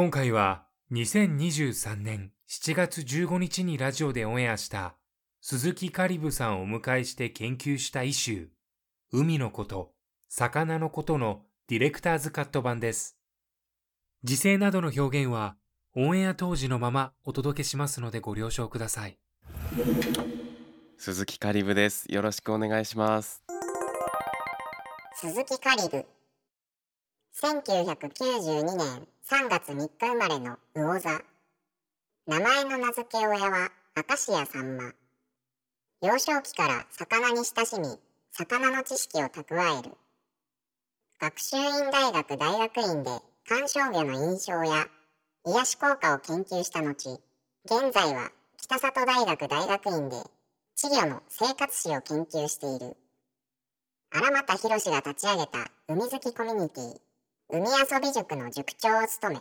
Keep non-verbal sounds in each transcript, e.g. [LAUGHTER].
今回は2023年7月15日にラジオでオンエアした鈴木カリブさんをお迎えして研究したイシュー海のこと、魚のことのディレクターズカット版です。時勢などの表現はオンエア当時のままお届けしますのでご了承ください。鈴木カリブですよろしくお願いします鈴木カリブ1992年3月3日生まれの魚座。名前の名付け親は明石家さんま。幼少期から魚に親しみ魚の知識を蓄える。学習院大学大学院で観賞魚の印象や癒し効果を研究した後現在は北里大学大学院で稚魚の生活史を研究している。荒俣博が立ち上げた海好きコミュニティ。海遊び塾の塾長を務め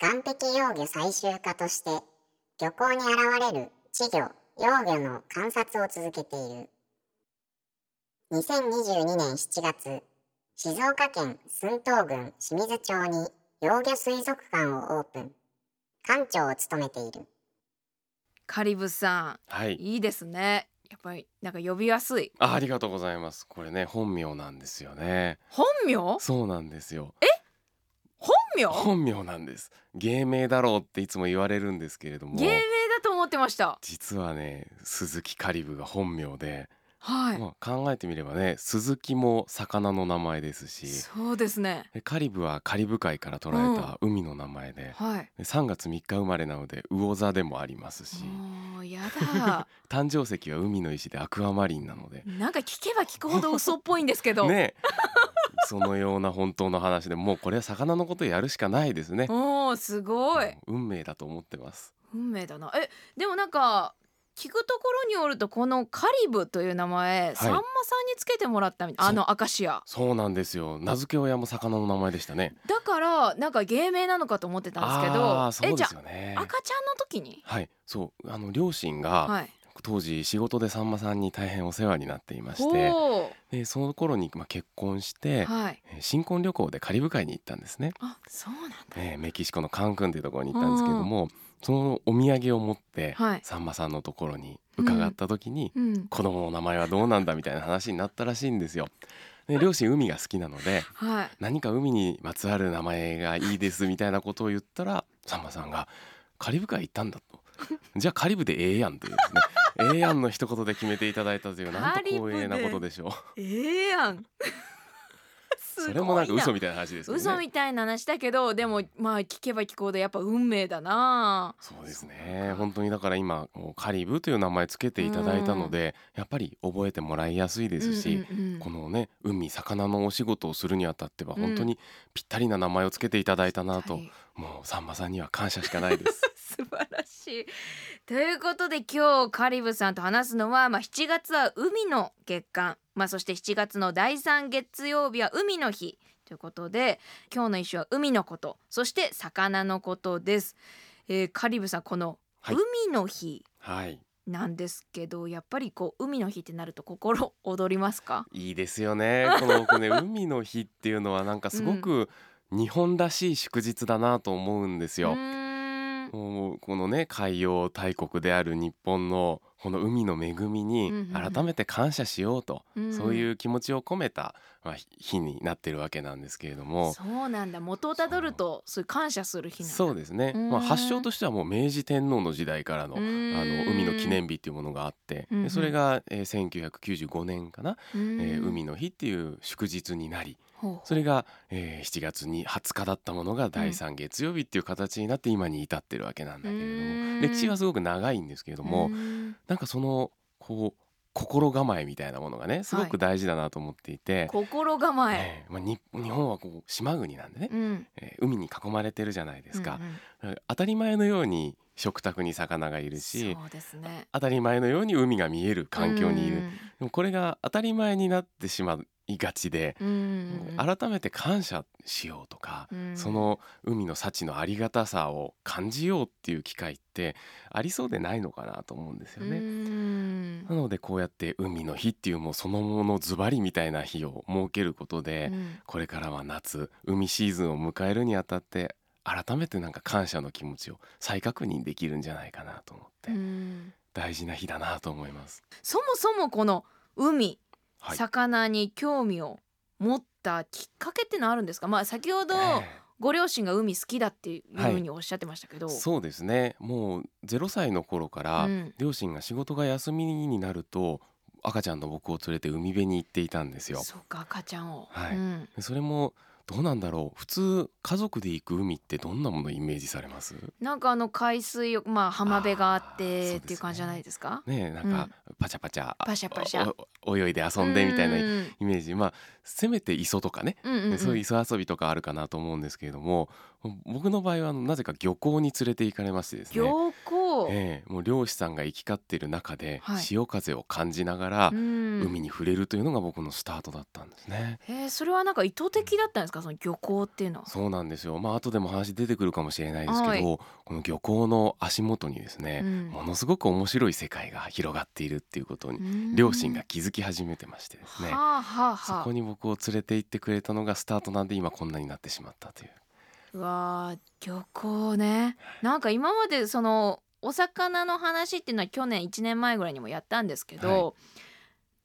岸壁幼魚採集家として漁港に現れる稚魚幼魚の観察を続けている。2022年7月静岡県駿東郡清水町に幼魚水族館をオープン。館長を務めている。カリブさはい。んいいですねやっぱりなんか呼びやすい。あありがとうございます。これね本名なんですよね。本名？そうなんですよ。本名？本名なんです。芸名だろうっていつも言われるんですけれども。芸名だと思ってました。実はね鈴木カリブが本名で、はい、まあ、考えてみればね鈴木も魚の名前ですしそうですね。でカリブはカリブ海から捉えた海の名前で,、はい。で3月3日生まれなので魚座でもありますし。もうやだ。[LAUGHS] 誕生石は海の石でアクアマリンなので。なんか聞けば聞くほど嘘っぽいんですけど、[LAUGHS] ね。そのような本当の話でもうこれは魚のことやるしかないですね。おーすごい。運命だと思ってます。運命だな。えでもなんか聞くところによるとこのカリブという名前、さんまさんにつけてもらったみたいあの明石家そうなんですよ。名付け親も魚の名前でしたね。だからなんか芸名なのかと思ってたんですけどああそうでえじゃすよね。あ赤ちゃんの時に？はい。そう。あの両親が、はい。当時仕事でさんまさんに大変お世話になっていましてほでその頃に、まあ、結婚しうて、はい。えー新婚旅行でカリブ海に行ったんですね、あそうなんだ。えーメキシコのカンクンというところに行ったんですけども、そのお土産を持って、はい。さんまさんのところに伺った時に、うん。子供の名前はどうなんだみたいな話になったらしいんですよ。で両親海が好きなのではい。何か海にまつわる名前がいいですみたいなことを言ったらさんまさんが「カリブ海行ったんだ」と「[LAUGHS] じゃあカリブでええやん」というですね「[LAUGHS] ええやん」の一言で決めていただいたというなんと光栄なことでしょう。ええやんそれもなんか嘘みたいな話ですね。嘘みたいな話だけどでもまあ聞けば聞くほどやっぱ運命だな。そうですね。本当にだから今こうカリブという名前つけていただいたので、やっぱり覚えてもらいやすいですし、うんうんうん。このね海魚のお仕事をするにあたってはうん本当にぴったりな名前をつけていただいたなと、はいもうさんまさんには感謝しかないです。[LAUGHS] 素晴らしい。ということで今日カリブさんと話すのは、まあ、7月は海の月間、まあ、そして7月の第3月曜日は海の日ということで今日の一種は海のことそして魚のことです。えーカリブさんこのはい。海の日はい。なんですけど、やっぱりこう海の日ってなると心躍りますか？いいですよね。この僕ね [LAUGHS] 海の日っていうのはなんかすごく日本らしい祝日だなと思うんですよ。うーん。このね海洋大国である日本のこの海の恵みにうんうんうん。改めて感謝しようと、うん。そういう気持ちを込めた、まあ、日日になってるわけなんですけれども。そうなんだ。元をたどるとそういう感謝する日そうですね、うん。まあ、発祥としてはもう明治天皇の時代からのあの海の記念日っていうものがあってうんうん。でそれが、えー、1995年かな、うん。えー海の日っていう祝日になりほうほう。それが、えー7月に20日だったものが第3月曜日っていう形になって今に至ってるわけなんだけれどうん。も歴史はすごく長いんですけれどもうん。なんかそのこう心構えみたいなものがねすごく大事だなと思っていて、心構え、えーまあ、に日本はこう島国なんでね、うん。えー海に囲まれてるじゃないですか。うんうん、当たり前のように食卓に魚がいるしね。当たり前のように海が見える環境にいる。でもこれが当たり前になってしまいがちで、うん。うん改めて感謝しようとか、うん。その海の幸のありがたさを感じようっていう機会ってありそうでないのかなと思うんですようね。ん。なのでこうやって海の日っていうもうそのものズバリみたいな日を設けることで、うん。これからは夏海シーズンを迎えるにあたって改めてなんか感謝の気持ちを再確認できるんじゃないかなと思って、うん。大事な日だなと思います。そもそもこの海、はい。魚に興味を持ったきっかけってのはあるんですか？まあ先ほどえご両親が海好きだっていうはいふうにおっしゃってましたけど、えそうですね。もう0歳の頃から、うん。両親が仕事が休みになると赤ちゃんの僕を連れて海辺に行っていたんですよ。そうか赤ちゃんを、はい。うん。でそれもどうなんだろう？普通家族で行く海ってどんなものをイメージされます？なんかあの海水浴まあ浜辺があってっていう感じじゃないですか？ねえなんか、パチャパチャパシャパシャ。泳いで遊んでみたいなイうんメージ。まあせめて磯とかね、そういう磯遊びとかあるかなと思うんですけれども僕の場合はなぜか漁港に連れて行かれましてですね。漁港、ええもう漁師さんが行き交っている中ではい。潮風を感じながらうん。海に触れるというのが僕のスタートだったんですね。えーそれはなんか意図的だったんですか？その漁港っていうのは。そうなんですよ。まあ後でも話出てくるかもしれないですけど、はい。この漁港の足元にですね、うん。ものすごく面白い世界が広がっているっていうことにうん。両親が気づき始めてましてですね。はあはあそはあ。こに僕を連れて行ってくれたのがスタートなんで今こんなになってしまったという。うわー漁港ね。なんか今までそのお魚の話っていうのは去年1年前ぐらいにもやったんですけど、は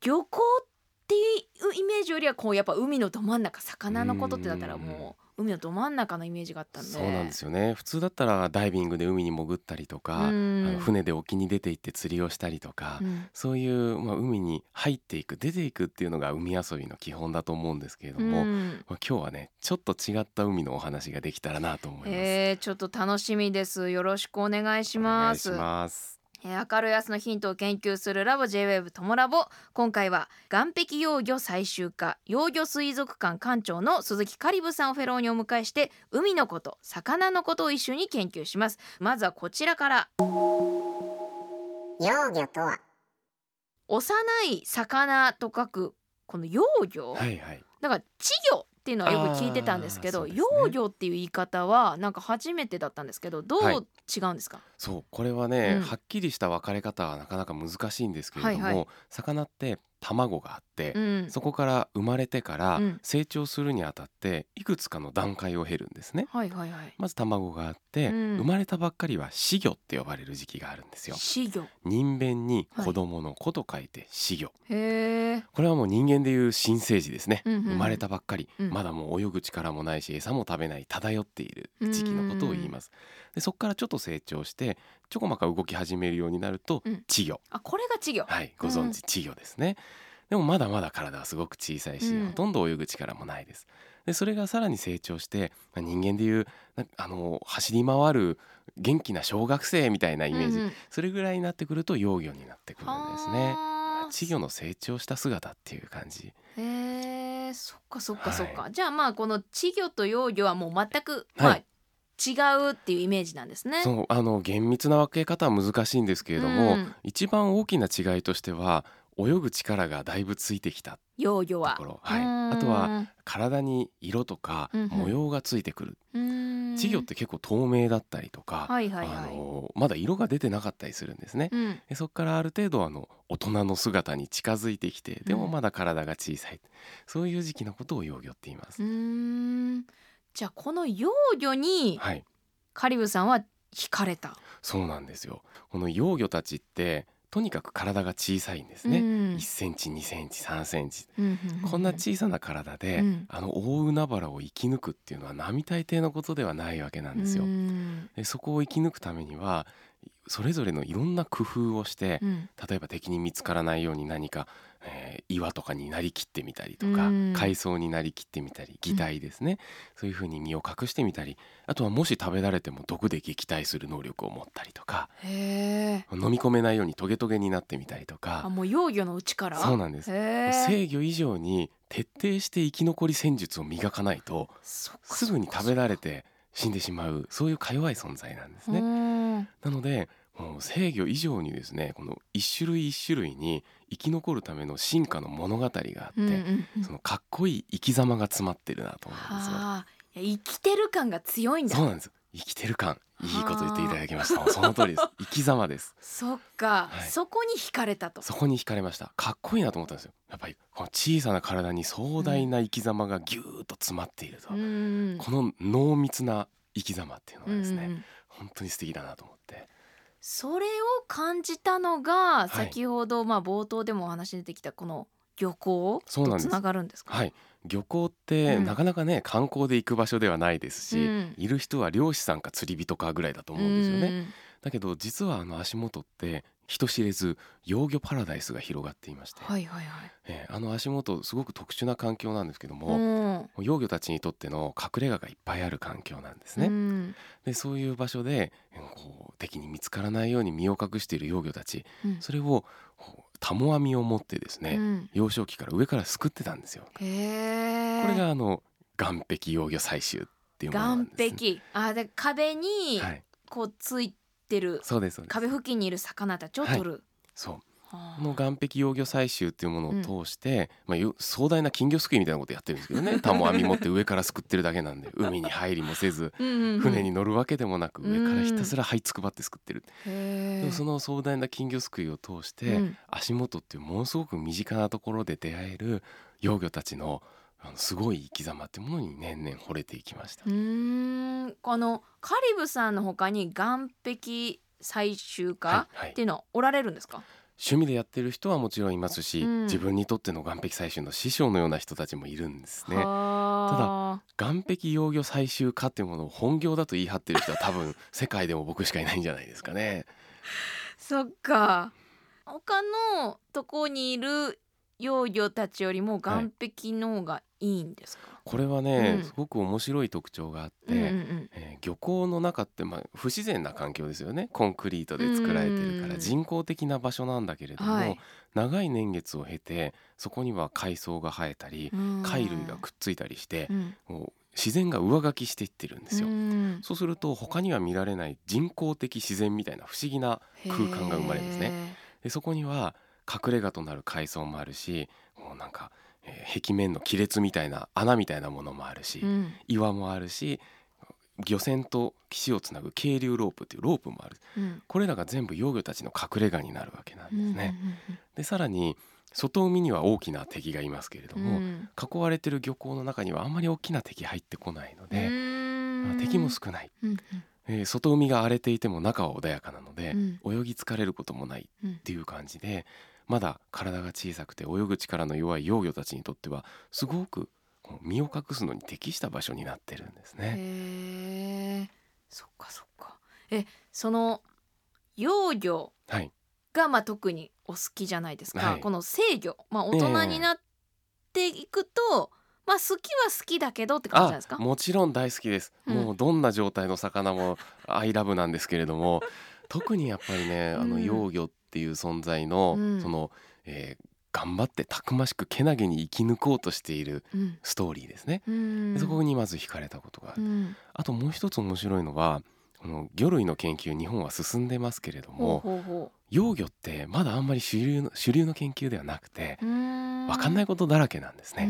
漁港っていうイメージよりはこうやっぱ海のど真ん中魚のことってだったらもう海のど真ん中のイメージがあったんでそうなんですよね。普通だったらダイビングで海に潜ったりとか、うんあの船で沖に出て行って釣りをしたりとか、うんそういう、まあ、海に入っていく出ていくっていうのが海遊びの基本だと思うんですけれども、うんまあ、今日はねちょっと違った海のお話ができたらなと思います。えー、ちょっと楽しみですよろしくお願いしますお願いします。えー明るい明日のヒントを研究するラボ J-WAVE ともラボ。今回は岸壁幼魚採集家幼魚水族館館長の鈴木カリブさんをフェローにお迎えして海のこと魚のことを一緒に研究します。まずはこちらから。幼魚とは？幼い魚と書くこの幼魚、はいはい。だから稚魚っていうのはよく聞いてたんですけど幼魚っていう言い方はなんか初めてだったんですけどどうはい違うんですか、そうこれはね、うん。はっきりした分かれ方はなかなか難しいんですけれども、はいはい。魚って卵があって、うん。そこから生まれてからうん。成長するにあたっていくつかの段階を経るんですね。はいはいはい。まず卵があって、うん。生まれたばっかりは死魚って呼ばれる時期があるんですよ。稚魚。人弁に子供の子と書いて死魚。へえ。これはもう人間でいう新生児ですね、うんうんうん。生まれたばっかり、うん。まだもう泳ぐ力もないし餌も食べない漂っている時期のことを言いますでそこからちょっと成長してちょこまか動き始めるようになるとうん。稚魚、あこれが稚魚。はいご存知稚魚ですね。でもまだまだ体はすごく小さいし、うん。ほとんど泳ぐ力もないです。でそれがさらに成長してまあ人間でいうなあの走り回る元気な小学生みたいなイメージ、うんうん。それぐらいになってくると幼魚になってくるんですね。はあ稚魚の成長した姿っていう感じ。へえそっかそっかそっか、はじゃあまあこの稚魚と幼魚はもう全く、はい。まあ違うっていうイメージなんですね。そうあの厳密な分け方は難しいんですけれども、うん。一番大きな違いとしては泳ぐ力がだいぶついてきた幼魚は。ところ、はい、うん。あとは体に色とか模様がついてくる、うん。稚魚って結構透明だったりとか、はいはいはい。あのまだ色が出てなかったりするんですね。うん。でそこからある程度あの大人の姿に近づいてきてでもまだ体が小さい、そういう時期のことを幼魚って言います。うーんじゃあこの幼魚にはい。カリブさんは惹かれた。そうなんですよ。この幼魚たちってとにかく体が小さいんですね、うん。1センチ2センチ3センチ。うんうんうん。こんな小さな体で、うん。あの大海原を生き抜くっていうのは並大抵のことではないわけなんですよ。うん。でそこを生き抜くためにはそれぞれのいろんな工夫をして、うん。例えば敵に見つからないように何か、えー岩とかになりきってみたりとか、うん。海藻になりきってみたり擬態ですね、そういうふうに身を隠してみたりあとはもし食べられても毒で撃退する能力を持ったりとか飲み込めないようにトゲトゲになってみたりとあかもう幼魚のうちから？そうなんです。制御以上に徹底して生き残り戦術を磨かないとすぐに食べられて死んでしまうそういうか弱い存在なんですね。ねなのでもう制御以上にですねこの一種類一種類に生き残るための進化の物語があって、うんうんうん。そのかっこいい生き様が詰まってるなと思うんですよ。はあ。いや生きてる感が強いんだ。そうなんです生きてる感。いいこと言っていただきました。その通りです。[LAUGHS] 生き様です。そっか、はい。そこに惹かれたと。そこに惹かれました。かっこいいなと思ったんですよ。やっぱりこの小さな体に壮大な生き様がぎゅーっと詰まっていると、うんうんこの濃密な生き様っていうのうんがですね、うん本当に素敵だなと思って。それを感じたのがい。先ほど、まあ冒頭でもお話に出てきたこの漁港とつながるんですか？はい。漁港ってうん。なかなかね、観光で行く場所ではないですし、うん。いる人は漁師さんか釣り人かぐらいだと思うんですよね、うんだけど実はあの足元って人知れず幼魚パラダイスが広がっていまして、はいはいはい。えーあの足元すごく特殊な環境なんですけどうも、ん幼魚たちにとっての隠れ家がいっぱいある環境なんですね。うん。でそういう場所でえーこう敵に見つからないように身を隠している幼魚たちうん。それをタモ網を持ってですね、うん。幼少期から上からすくってたんですよ。これがあの岸壁幼魚採集っていうものなん岸です、ね。壁。あで壁にはい、こうついてる、そうですそうです。壁付近にいる魚たちを取る、そう。はあ。この岸壁幼魚採集っていうものを通して、まあ、よ壮大な金魚すくいみたいなことやってるんですけどね。タモ網持って上からすくってるだけなんで。海に入りもせずうんうんうん。船に乗るわけでもなくうん上からひたすら這いつくばってすくってる、へえでもその壮大な金魚すくいを通して、うん。足元っていうものすごく身近なところで出会える幼魚たちのあのすごい生き様ってものに年々惚れていきましたう。ーんあのカリブさんの他に岸壁採集家はいはいっていうのはおられるんですか、趣味でやってる人はもちろんいますし、うん自分にとっての岸壁採集の師匠のような人たちもいるんですね。はあ岸壁幼魚採集家っていうものを本業だと言い張ってる人は多分世界でも僕しかいないんじゃないですかね。[LAUGHS] そっか他のとこにいる幼魚たちよりも岸壁の方がいいんですか、これはね、うん。すごく面白い特徴があって、うんうんうん。えー漁港の中ってまあ不自然な環境ですよね。コンクリートで作られてるかうんら人工的な場所なんだけれども、はい。長い年月を経てそこには海藻が生えたりうん。貝類がくっついたりしてうん。自然が上書きしていってるんですよ。うん。そうすると他には見られない人工的自然みたいな不思議な空間が生まれるんですね。ねでそこには隠れ家となる海藻もあるしこうなんか、えー壁面の亀裂みたいな穴みたいなものもあるし、うん。岩もあるし漁船と岸をつなぐ渓流ロープっていうロープもある。うん。これらが全部幼魚たちの隠れ家になるわけなんですね。うんでさらに外海には大きな敵がいますけれども、うん。うん囲われてる漁港の中にはあんまり大きな敵入ってこないので、うん。まあ敵も少ない、うんうん。えー外海が荒れていても中は穏やかなので、うん。泳ぎ疲れることもないうんっていう感じでまだ体が小さくて泳ぐ力の弱い幼魚たちにとってはすごく身を隠すのに適した場所になってるんですね。へえそっかそっか。えその幼魚はい、がまあ特にお好きじゃないですか、はい。この制御まあ大人になっていくと、まあ好きは好きだけどって感じなんですか。あもちろん大好きです、うん。もうどんな状態の魚もアイラブなんですけれども。特にやっぱりねあのうん。幼魚っていう存在の、うん。その、えー頑張ってたくましくけなげに生き抜こうとしているうん。ストーリーですね。うん。そこにまず惹かれたことがある、うん。あともう一つ面白いのはこの魚類の研究日本は進んでますけれども幼魚ってまだあんまり主流の主流の研究ではなくてう分分かんないことだらけなんですうんう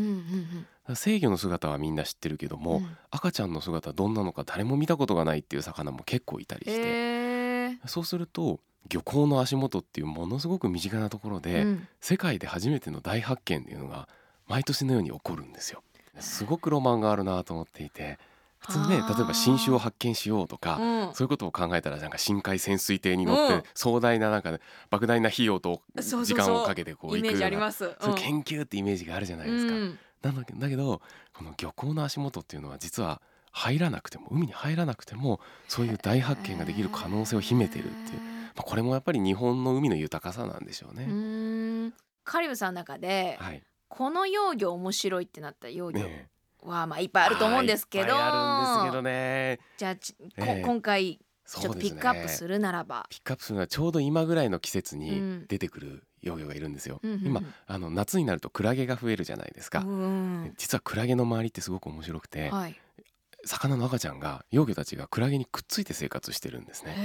ね。ん。制御の姿はみんな知ってるけども、うん。うん赤ちゃんの姿どんなのか誰も見たことがないっていう魚も結構いたりして、そうすると漁港の足元っていうものすごく身近なところで、うん。世界で初めての大発見っていうのが毎年のように起こるんですよ。すごくロマンがあるなと思っていて普通ね例えば新種を発見しようとか、うん。そういうことを考えたらなんか深海潜水艇に乗って、うん。壮大ななんか、ね、莫大な費用と時間をかけてこう行くようないう研究ってイメージがあるじゃないですか。うん。なんだけだけどこの漁港の足元っていうのは実は入らなくても海に入らなくてもそういう大発見ができる可能性を秘めてるっていう、まあ、これもやっぱり日本の海の豊かさなんでしょううね。ーん。カリブさんの中ではい、この幼魚面白いってなった幼魚ねはまあいっぱいあると思うんですけど、はいいっぱいあるんですけどね。じゃあち今回ちょっとピックアップするならば、ピックアップするのはちょうど今ぐらいの季節うにん。出てくる幼魚がいるんですよ。うんうんうん。今あの夏になるとクラゲが増えるじゃないですか。うん。実はクラゲの周りってすごく面白くて、はい、魚の赤ちゃんが幼魚たちがクラゲにくっついて生活してるんですね。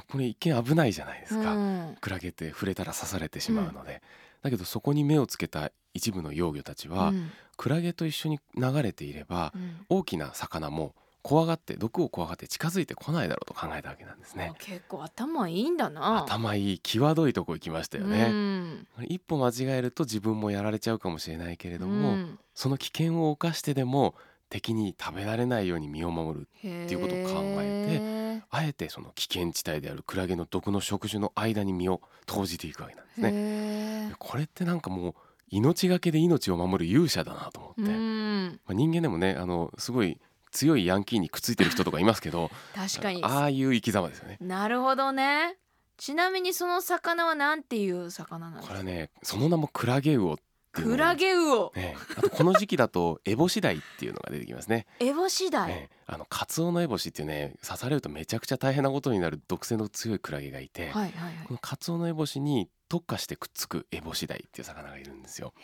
これ一見危ないじゃないですか。うん。クラゲって触れたら刺されてしまうので、だけどそこに目をつけた一部の幼魚たちは、うん。クラゲと一緒に流れていれば、うん。大きな魚も怖がって毒を怖がって近づいてこないだろうと考えたわけなんですね。あ。結構頭いいんだな。頭いい際どいとこ行きましたようね、ん一歩間違えると自分もやられちゃうかもしれないけれども、うん。その危険を冒してでも敵に食べられないように身を守るへていうことを考えてあえてその危険地帯であるクラゲの毒の触手の間に身を投じていくわけなんですね。ねこれってなんかもう命がけで命を守る勇者だなと思って、うまんあ、人間でもねあのすごい強いヤンキーにくっついてる人とかいますけど確かに。ああいう生き様ですよね。なるほどね。ちなみにその魚はなんていう魚なんですか？これはねその名もクラゲウオっクラゲウオ。ね、あとこの時期だとエボシダイっていうのが出てきますね。エボシダイ、ねあのカツオノエボシっていうね刺されるとめちゃくちゃ大変なことになる毒性の強いクラゲがいて、はいはいはい。このカツオノエボシに特化してくっつくエボシダイっていう魚がいるんですよ。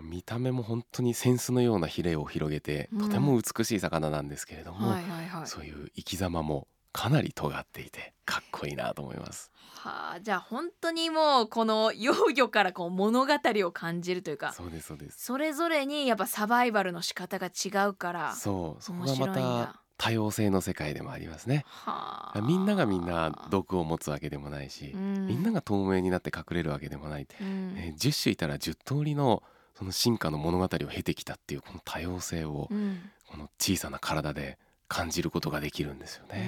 見た目も本当に扇子のようなヒレを広げてうんとても美しい魚なんですけれども、はいはいはい。そういう生き様もかなり尖っていてかっこいいなと思います。はあじゃあ本当にもうこの幼魚からこう物語を感じるというかそうですそうです。それぞれにやっぱサバイバルの仕方が違うからそうそこ白いんだた多様性の世界でもありますね。はあみんながみんな毒を持つわけでもないし、うんみんなが透明になって隠れるわけでもない、うんえー10種いたら10通りのその進化の物語を経てきたっていうこの多様性をうんこの小さな体で感じることができるんですようね。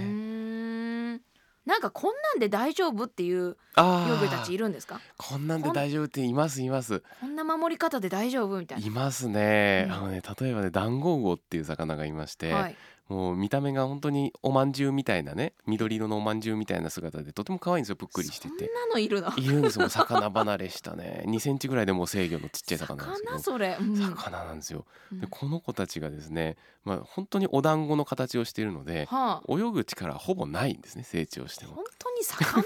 なんかこんなんで大丈夫っていうあ幼魚たちいるるんですか？こんなんで大丈夫っていますいます。こんな守り方で大丈夫みたいいますね、うんあのね例えばねダンゴウオっていう魚がいまして、なはいもう見た目が本当におまんじゅうみたいなね緑色のおまんじゅうみたいな姿でとても可愛いんですよぷっくりしてそんて。なのいるの。いるんですよ魚離れしたね。2センチぐらいでもう制御のちっちゃい魚なんですけど。魚それ、うん。魚なんですよ。うん。でこの子たちがですねまあ本当にお団子の形をしているのではあ。泳ぐ力はほぼないんですね成長しても。本当に魚？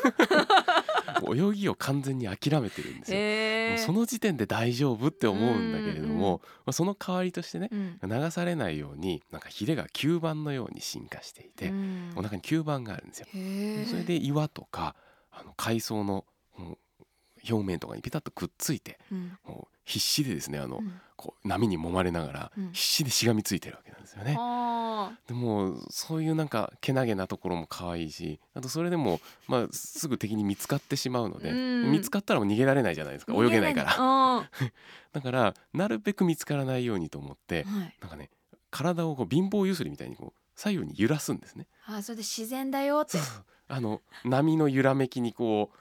[LAUGHS] 泳ぎを完全に諦めてるんですよ、えうその時点で大丈夫って思うんだけれども、まあ、その代わりとしてねうん。流されないようになんかヒレが吸盤のように進化していて、うん。お腹に吸盤があるんですよ。へえそれで岩とかあの海藻の表面とかにピタッとくっついてうん必死でですねあの、うん。こう波に揉まれながらうん。必死でしがみついてるわけなんですよね。はあでもそういうなんかけなげなところも可愛いしあとそれでも、まあ、すぐ敵に見つかってしまうので、うん。見つかったらもう逃げられないじゃないですか泳げないから。ら [LAUGHS] だからなるべく見つからないようにと思ってはい。なんかね体をこう貧乏ゆすりみたいにこう左右に揺らすんですね。あそれで自然だよって。あの波の揺らめきにこう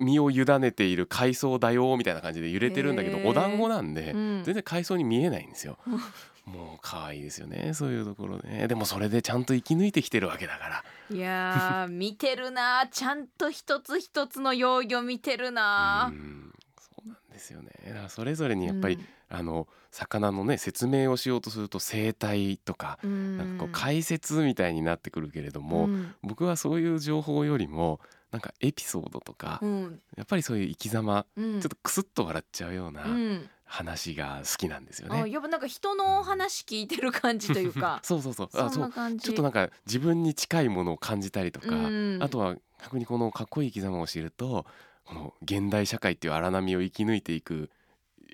身を委ねている海藻だよみたいな感じで揺れてるんだけどお団子なんで、うん。全然海藻に見えないんですよ。[LAUGHS] もう可愛いですよねそういうところね。でもそれでちゃんと生き抜いてきてるわけだから。いやー見てるなちゃんと一つ一つの幼魚見てるなうんそうなんですよね。だからそれぞれにやっぱり、うん。あの魚のね説明をしようとすると生態とか、うん。なんかこう解説みたいになってくるけれども、うん。僕はそういう情報よりもなんかエピソードとか、うん。やっぱりそういう生き様、うん。ちょっとクスッと笑っちゃうようなうん。話が好きなんですよね。あやっぱなんか人の話聞いてる感じというか。[LAUGHS] そうそうそう。そあそう。ちょっとなんか自分に近いものを感じたりとか、うん。あとは逆にこのかっこいい生き様を知るとこの現代社会っていう荒波を生き抜いていく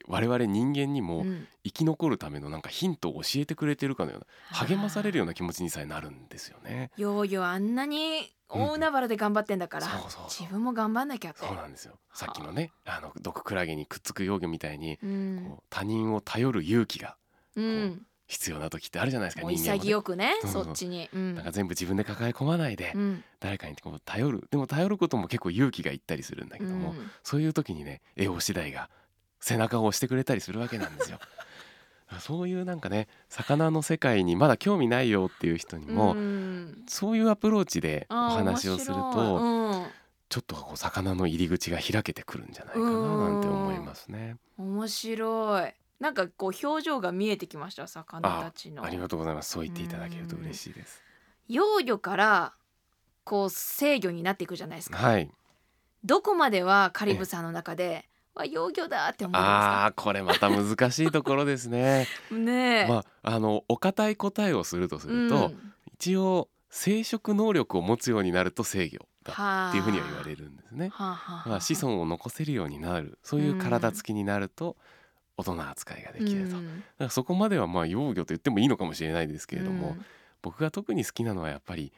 我々人間にもうん。生き残るためのなんかヒントを教えてくれてるかのような励まされるような気持ちにさえなるんですよね。幼魚あんなに大海原で頑張ってんだから、そうそうそう。自分も頑張んなきゃってそうなんですよ。さっきのねあ。の毒クラゲにくっつく幼魚みたいにうん。こう他人を頼る勇気がうん。必要な時ってあるじゃないですか人間もね。潔くねそっちに。うん。なんか全部自分で抱え込まないで、うん。誰かにこう頼る。でも頼ることも結構勇気がいったりするんだけども、うん。そういう時にね絵を次第が背中を押してくれたりするわけなんですよ。[LAUGHS] そういうなんかね魚の世界にまだ興味ないよっていう人にも、うんそういうアプローチでお話をする面と、白いちょっとこう魚の入り口が開けてくるんじゃないかななんて思いますね。うん、面白いなんかこう表情が見えてきました魚たちのありがとうございます。そう言っていただけると嬉しいです。幼魚からこう制御になっていくじゃないですかはい。どこまではカリブさんの中でわ幼魚だって思うんですあこれまた難しいところですね。[LAUGHS] ねえ、まああのお堅い答えをするとすると、うん。一応生殖能力を持つようになると制御だはあっていうふうには言われるんですね。はあ。はあはあまあ、子孫を残せるようになるそういう体つきになると大人扱いができると、だうん。からそこまではまあ幼魚と言ってもいいのかもしれないですけれども、うん。僕が特に好きなのはやっぱり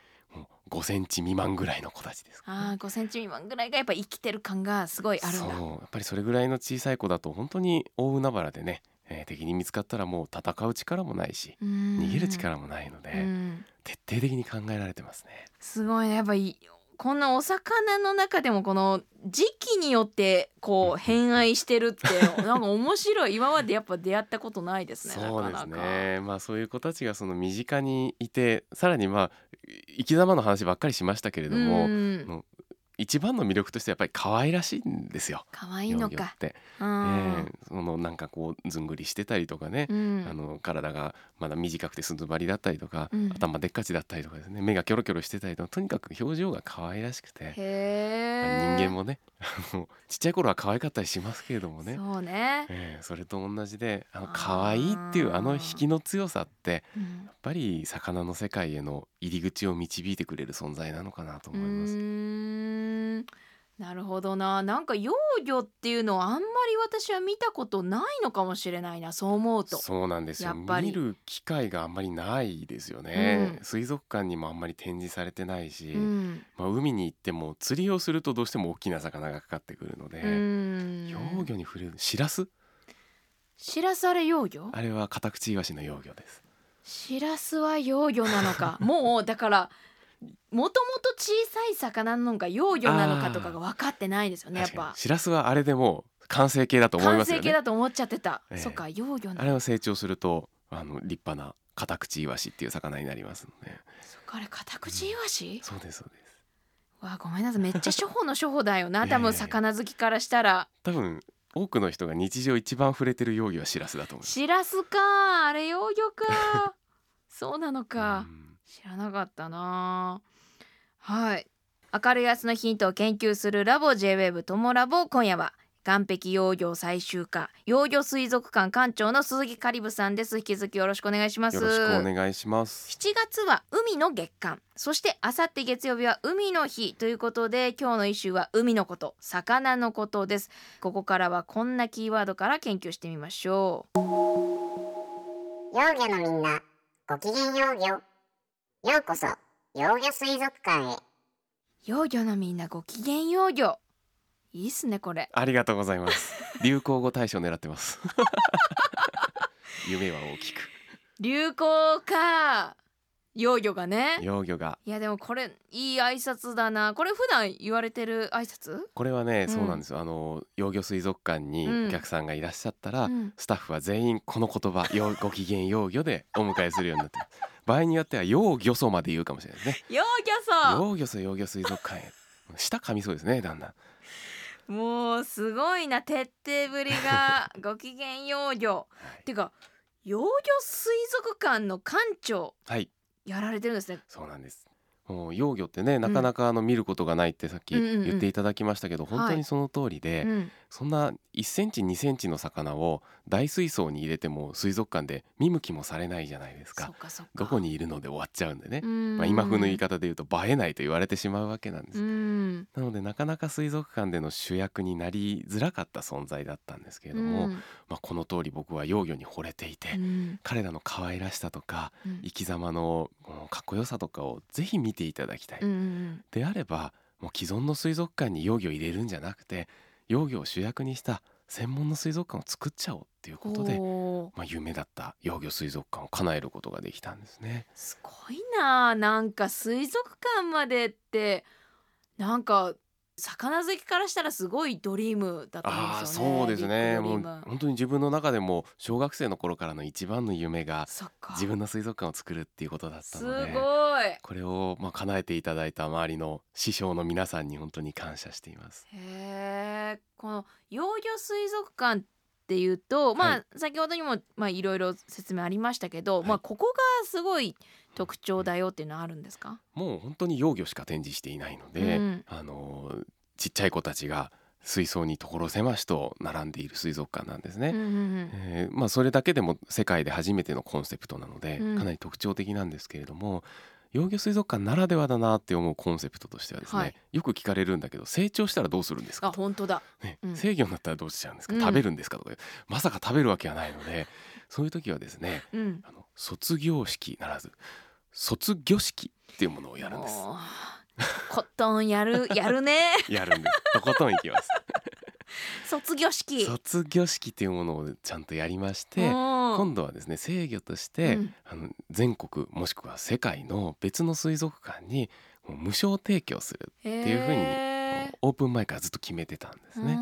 5センチ未満ぐらいの子たちですかね、ああ5センチ未満ぐらいがやっぱ生きてる感がすごいあるんだ。そうやっぱりそれぐらいの小さい子だと本当に大海原でね、えー敵に見つかったらもう戦う力もないし逃逃げる力もないので、うん、徹底的に考えられてますね。すごいね。やっぱりこんなお魚の中でもこの時期によってこう変愛してるってなんか面白い。今までやっぱ出会ったことないですね [LAUGHS] そうですね。まあそういう子たちがその身近にいてさらにまあ生き様の話ばっかりしましたけれども、うん。の一番の魅力としてやっぱり可愛らしいんですよ。可愛いのか。って、うん。ええそのなんかこうずんぐりしてたりとかね、うん。あの体がまだ短くて鈴張りだったりとか、うん。頭でっかちだったりとかですね。目がキョロキョロしてたりとかとにかく表情が可愛らしくて、人間もねあのちっちゃい頃は可愛かったりしますけれどもね、そうね、ええそれと同じであの可愛いっていうあの引きの強さってうん。やっぱり魚の世界への入り口を導いてくれる存在なのかなとう思います。なるほどな。なんか幼魚っていうのはあんまり私は見たことないのかもしれないな。そう思うと。そうなんですよ。やっぱり。見る機会があんまりないですよね、うん。水族館にもあんまり展示されてないし、うん。まあ、海に行っても釣りをするとどうしても大きな魚がかかってくるので、うん。幼魚に触れるしらす？しらすあれ幼魚？あれはカタクチイワシの幼魚です。しらすは幼魚なのか。もうだからもともと小さい魚なのか幼魚なのかとかが分かってないですよねやっぱ。しらすはあれでもう完成形だと思い完成ますよね。形だと思っちゃってた、ええ。そっか幼魚なあれは成長するとあの立派なカタクチイワシっていう魚になりますのでそっかあれカタクチイワシ、そうですそうです。わあごめんなさい。めっちゃ初歩の初歩だよな多分魚好きからしたら。多分多くの人が日常一番触れてる幼魚はしらすだと思います。しらすかあれ幼魚か [LAUGHS] そうなのか、うん知らなかったな。はい。明るい明日のヒントを研究するラボ JWEB トモラボ今夜は岸壁幼魚最終課幼魚水族館館長の鈴木カリブさんです。引き続きよろしくお願いします。よろしくお願いします。7月は海の月間そしてあさって月曜日は海の日ということで今日の一週は海のこと魚のことです。ここからはこんなキーワードから研究してみましょう。幼魚のみんなごきげん幼魚ようこそ幼魚水族館へ。幼魚のみんなごきげん幼魚いいっすねこれ。ありがとうございます。[LAUGHS] 流行語大賞狙ってます。[LAUGHS] 夢は大きく。流行か。幼魚がね。幼魚が。いやでもこれいい挨拶だな。これ普段言われてる挨拶？これはね、うん。そうなんですよ。あの幼魚水族館にうん。お客さんがいらっしゃったら、うん。スタッフは全員この言葉 [LAUGHS] よご機嫌幼魚でお迎えするようになってます場合によっては幼魚素まで言うかもしれないですね。幼魚さ幼魚素幼魚水族館へ。[LAUGHS] 舌噛みそうですねだんだん。もうすごいな徹底ぶりが [LAUGHS] ご機嫌幼魚。てか幼魚水族館の館長はい。やられてるんですね。そうなんです。もう幼魚ってねなかなかあの見ることがないってさっきうんうんうん。言っていただきましたけど、本当にその通りで、うんそんな1センチ2センチの魚を大水槽に入れても水族館で見向きもされないじゃないですそかどこにいるので終わっちゃうんでね、ままあ、今風の言い方で言うと映えないと言われてしまうわけなんです、うん。なのでなかなか水族館での主役になりづらかった存在だったんですけれども、うん。まあ、この通り僕は幼魚に惚れていて、うん。彼らの可愛らしさとかうん。生き様のこのかっこよさとかをぜひ見ていただきたい、であればもう既存の水族館に幼魚を入れるんじゃなくて幼魚を主役にした専門の水族館を作っちゃおうっていうことで、まあ、夢だった幼魚水族館を叶えることができたんですね。すごいななんか水族館までってなんか魚好きからしたらすごいドリームだと思うんですよねそうですね。もう本当に自分の中でも小学生の頃からの一番の夢が自分の水族館を作るっていうことだったすのでごい。これをまあ叶えていただいた周りの師匠の皆さんに本当に感謝しています。へえこの幼魚水族館っていうとまあ、はい先ほどにもまあいろいろ説明ありましたけど、はいまあここがすごい特徴だよっていうのはあるんですか、もう本当に幼魚しか展示していないので、うん。あのちっちゃい子たちが水槽に所狭しと並んでいる水族館なんですね。うんうんうん。えーまあ、それだけでも世界で初めてのコンセプトなので、うん。かなり特徴的なんですけれども幼魚水族館ならではだなって思うコンセプトとしてはですね、はい。よく聞かれるんだけど成長したらどうするんですか？あ本当だ。ねうん。制御になったらどうしちゃうんですか、うん。食べるんですか？とかまさか食べるわけはないのでそういう時はですねうん。あの卒業式ならず卒業式っていうものをやるんです。コットンやる [LAUGHS] やるね。やるんです。とことんいきます。[LAUGHS] 卒業式。卒業式っていうものをちゃんとやりまして今今度はですね制御として、うん。あの全国もしくは世界の別の水族館に無償提供するっていうふうにオープン前からずっと決めてたんですね。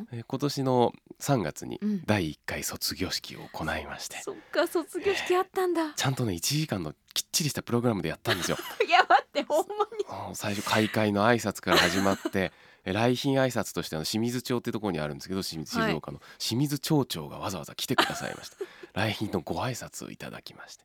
ねえ今年の3月にうん。第1回卒業式を行いまして、そっか卒業式あったんだ、ちゃんとね1時間のきっちりしたプログラムでやったんですよ。い [LAUGHS] や待ってほんまに。最初開会の挨拶から始まって [LAUGHS] え来賓挨拶としてあの清水町ってところにあるんですけど清水静岡の清水町長がわざわざ来てくださいました。[LAUGHS] 来賓のご挨拶をいただきまして。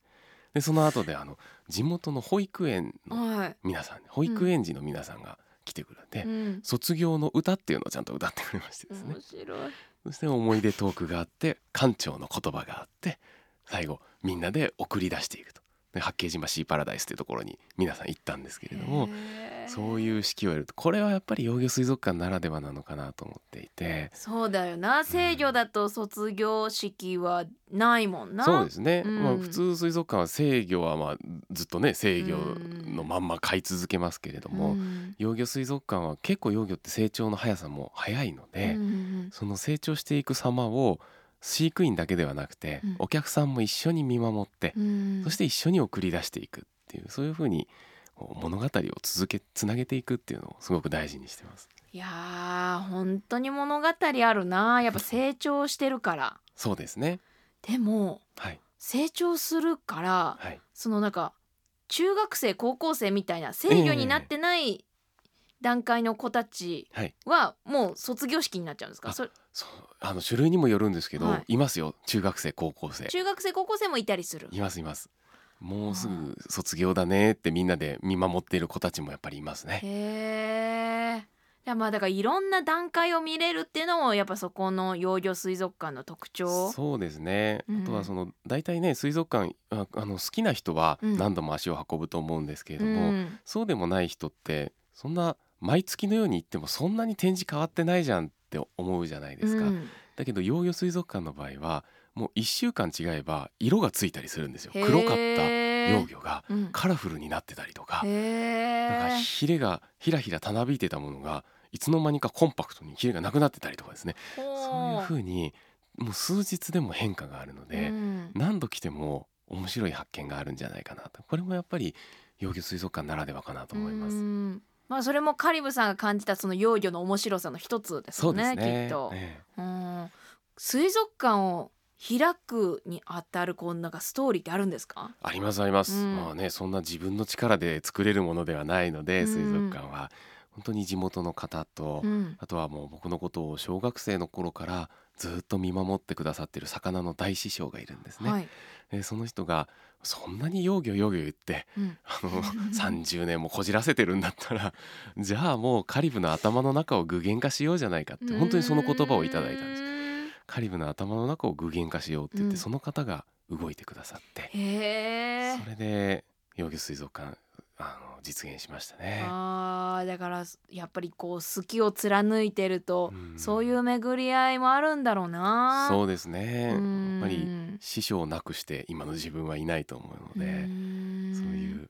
でその後であの地元の保育園のはい、皆さん保育園児の皆さんが来てくれて、うん、卒業の歌っていうのをちゃんと歌ってくれましてですね。面白い。そして思い出トークがあって館長の言葉があって最後みんなで送り出していくと。で八景島シーパラダイスっていうところに皆さん行ったんですけれどもそうういう式をやるとこれはやっぱり幼魚水族館ならではなのかなと思っていて。そうだよな。制御だと卒業式はないもんな。そうですね、うん。まあ、普通水族館は制御はまあずっとね制御のまんま飼い続けますけれども、うん。幼魚水族館は結構幼魚って成長の速さも速いので、うん。その成長していく様を飼育員だけではなくて、うん。お客さんも一緒に見守って、うん。そして一緒に送り出していくっていうそういうふうに物語を続けつなげていくっていうのをすごく大事にしてます。いやー本当に物語あるな。やっぱ成長してるから。そうですね。でもはい。成長するからはい。そのなんか中学生高校生みたいな制御になってない段階の子たちはもう卒業式になっちゃうんですか？あそれそうあの種類にもよるんですけど、はい。い、ますよ。中学生高校生。中学生高校生もいたりする。いますいます。もうすぐ卒業だねってみんなで見守っている子たちもやっぱりいますね。へえ。いやまあだからいろんな段階を見れるっていうのもやっぱそこの幼魚水族館の特徴。そうですね、うん。あとはその大体ね水族館ああの好きな人はうん。何度も足を運ぶと思うんですけれうども、ん、そうでもない人ってそんな毎月のように行ってもそんなに展示変わってないじゃんって思うじゃないですか、うん。だけど幼魚水族館の場合はもう1週間違えば色がついたりするんですよ。黒かった幼魚がうん。カラフルになってたりとか、へなんかえ。ヒレがひらひらたなびいてたものがいつの間にかコンパクトにヒレがなくなってたりとかですね。そういう風にもう数日でも変化があるので、うん。何度来ても面白い発見があるんじゃないかなと。これもやっぱり幼魚水族館ならではかなと思います。うんまあそれもカリブさんが感じたその幼魚の面白さの一つですねすねきっと。えうん水族館を開くにあたるこんかストーリーってあるんですか？ありますあります、うんまあねそんな自分の力で作れるものではないので、うん水族館は本当に地元の方と、うんあとはもう僕のことを小学生の頃からずっと見守ってくださってる魚の大師匠がいるんですね。はい。でその人がそんなに幼魚幼魚言ってうんあの30年もこじらせてるんだったら [LAUGHS] じゃあもうカリブの頭の中を具現化しようじゃないかって本当にその言葉をいただいたんです。す。カリブの頭の中を具現化しようって言って、うんその方が動いてくださって。それで幼魚水族館あの実現しましたね。あーだからやっぱりこう好きを貫いてると、うんそういう巡り合いもあるんだろうな。そうですねやうんっぱり師匠をなくして今の自分はいないと思うので、んそういう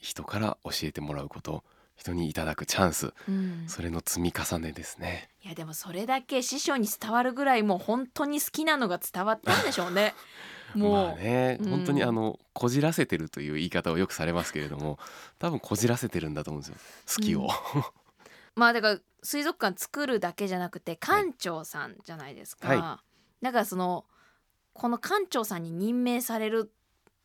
人から教えてもらうこと人にいただくチャンスうんそれの積み重ねですね。いやでもそれだけ師匠に伝わるぐらいもう本当に好きなのが伝わったんでしょうね [LAUGHS] もう、まあね、うん本当にあのこじらせてるという言い方をよくされますけれども多分こじらせてるんだと思うんですよ好きを、まあだから水族館作るだけじゃなくて館長さんじゃないですか、はだからそのこの館長さんに任命される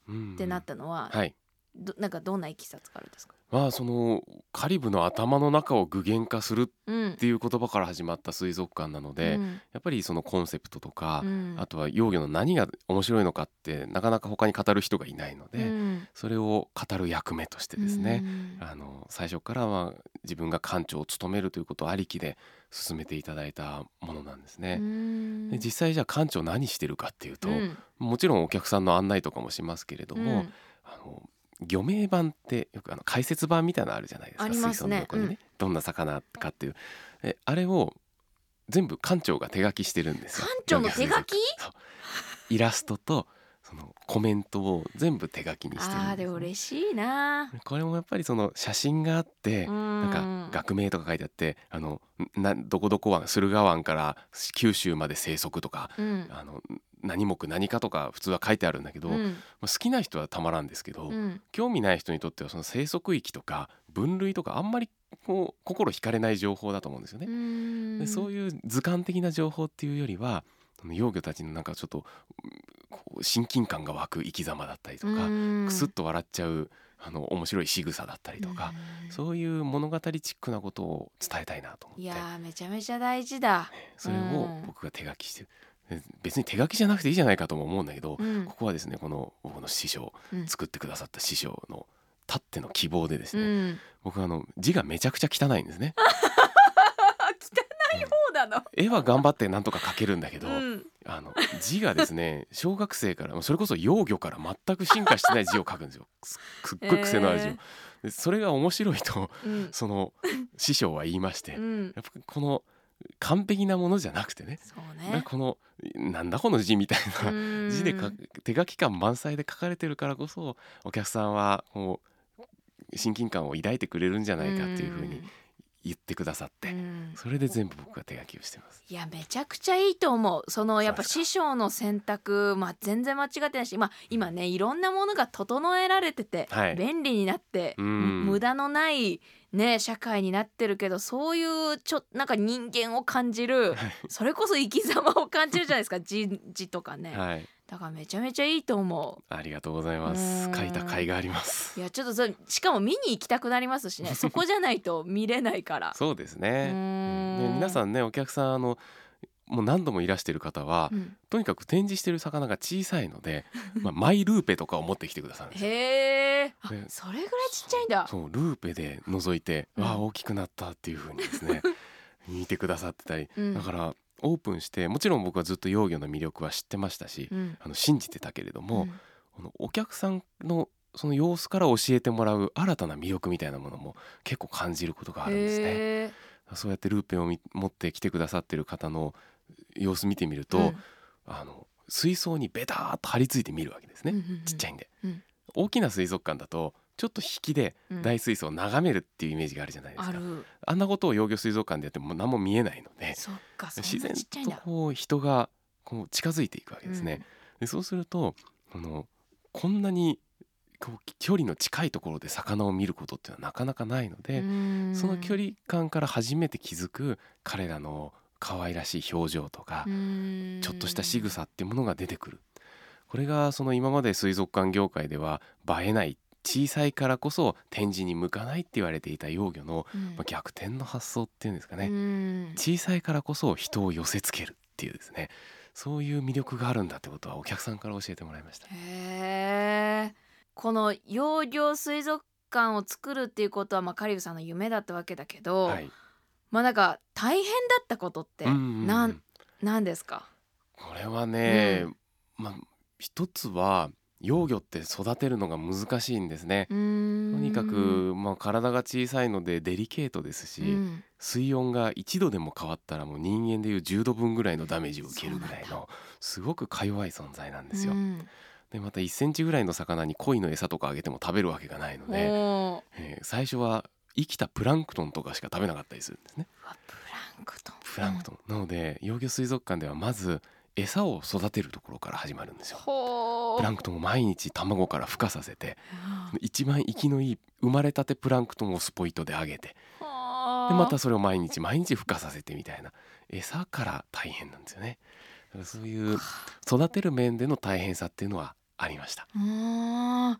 うんってなったのは、はい。どなんかどんないきさつがあるんですか？まあそのカリブの頭の中を具現化するうん。っていう言葉から始まった水族館なので、うん。やっぱりそのコンセプトとか、うん。あとは幼魚の何が面白いのかってなかなか他に語る人がいないので、うん。それを語る役目としてですね、うん。あの最初からは自分が館長を務めるということありきで進めていただいたものなんですね。うん。で実際じゃあ館長何してるかっていうと、うん。もちろんお客さんの案内とかもしますけれども、うん。あの魚名版ってよくあの解説版みたいなのあるじゃないですかありますね。水槽の横にね、うん。どんな魚かっていう。であれを全部館長が手書きしてるんですよ。館長の手書き？イラストとそのコメントを全部手書きにしてるんです、あーでも嬉しいな。これもやっぱりその写真があって、ななんか学名とか書いてあってあのなどこどこ湾駿河湾から九州まで生息とかうん。あの何目何かとか普通は書いてあるんだけど、まうん。あ好きな人はたまらんですけど、うん。興味ない人にとってはその生息域とか分類とかあんまりこう心惹かれない情報だと思うんですよね。うん。でそういう図鑑的な情報っていうよりは幼魚たちのなんかちょっとうんこう親近感が湧く生き様だったりとか、うん。くすっと笑っちゃうあの面白い仕草だったりとか、うん。そういう物語チックなことを伝えたいなと思って。いやーめちゃめちゃ大事だ。それをうん。僕が手書きしてる。で別に手書きじゃなくていいじゃないかとも思うんだけど、うん。ここはですねこの僕の師匠、うん。作ってくださった師匠のたっての希望でですうね、ん。僕あの字がめちゃくちゃ汚いんですね。[LAUGHS] 汚い方なの。絵は頑張ってなんとか描けるんだけど、うん。あの字がですね [LAUGHS] 小学生からそれこそ幼魚から全く進化してない字を書くんですよ。すすっごい癖のある字を、えでそれが面白いとうん。その [LAUGHS] 師匠は言いまして、うん。やっぱこの完璧なものじゃなくてね。ね。このなんだこの字みたいな。うん。字でか手書き感満載で書かれてるからこそお客さんはこう親近感を抱いてくれるんじゃないかっていうふうに言ってくださって、うん。それで全部僕が手書きをしてます。いやめちゃくちゃいいと思う。そのやっぱ師匠の選択、まあ、全然間違ってないし、まあ、今ねいろんなものが整えられてて、はい。便利になって、うん。無駄のない、ね、社会になってるけどそういうちょなんか人間を感じるそれこそ生き様を感じるじゃないですか。字字とかね、はい、だからめちゃめちゃいいと思ありがとうございますう。ん書いた甲斐がありますう。いやちょっとそれしかも見に行きたくなりますしね [LAUGHS] そこじゃないと見れないから。そうですうね。ーで皆さんねお客さんあのもう何度もいらしてる方は、うんとにかく展示してる魚が小さいので、[LAUGHS] まあ、マイルーペとかを持ってきてくださるんですよ。へえ、それぐらいちっちゃいんだ。そうルーペで覗いて、うんわあ大きくなったっていう風にですね [LAUGHS] 見てくださってたり、うんだからオープンしてもちろん僕はずっと幼魚の魅力は知ってましたし、うん。あの信じてたけれども、うん。お客さんのその様子から教えてもらう新たな魅力みたいなものも結構感じることがあるんですね。へそうやってルーペをみ持ってきてくださってる方の様子見てみるーと、あの水槽にベターっと張り付いて見るわけですね、うんうんうん。ちっちゃいんで、うん。大きな水族館だとちょっと引きでうん。大水槽を眺めるっていうイメージがあるじゃないですか、ある。あんなことを幼魚水族館でやっても何も見えないので自然。とこう人がこう近づいていくわけですね、うん。でそうするとこのこんなにこう距離の近いところで魚を見ることっていうのはなかなかないので、その距離感から初めて気づく彼らの可愛らしい表情とか、離ちょっとした仕草っていうものが出てくる。これがその今まで水族館業界では映えない小さいからこそ展示に向かないって言われていた幼魚の、まあ、逆転の発想っていうんですかね、ね小さいからこそ人を寄せつけるっていうですね。そういう魅力があるんだってことはお客さんから教えてもらいました。へえ。この幼魚水族館を作るっていうことはまあカリブさんの夢だったわけだけど、はい、まあなんか大変だったことってうんうんうん。ですか？これはね、まあ一つは幼魚って育てるのが難しいんですね。ととにかく、まあ、体が小さいのでデリケートですし、うん、水温が1度でも変わったらもう人間でいう10度分ぐらいのダメージを受けるぐらいのすごくか弱い存在なんですよ。うん。でまた1センチぐらいの魚に鯉の餌とかあげても食べるわけがないので、えー最初は生きたプランクトンとかしか食べなかったりするんですね。うわプランクトン。プランクトン、なので幼魚水族館ではまず餌を育てるところから始まるんですよ。ほプランクトンを毎日卵から孵化させて一番生きのいい生まれたてプランクトンをスポイトであげてでまたそれを毎日毎日孵化させてみたいな餌から大変なんですよね。そういう育てる面での大変さっていうのはありました、ま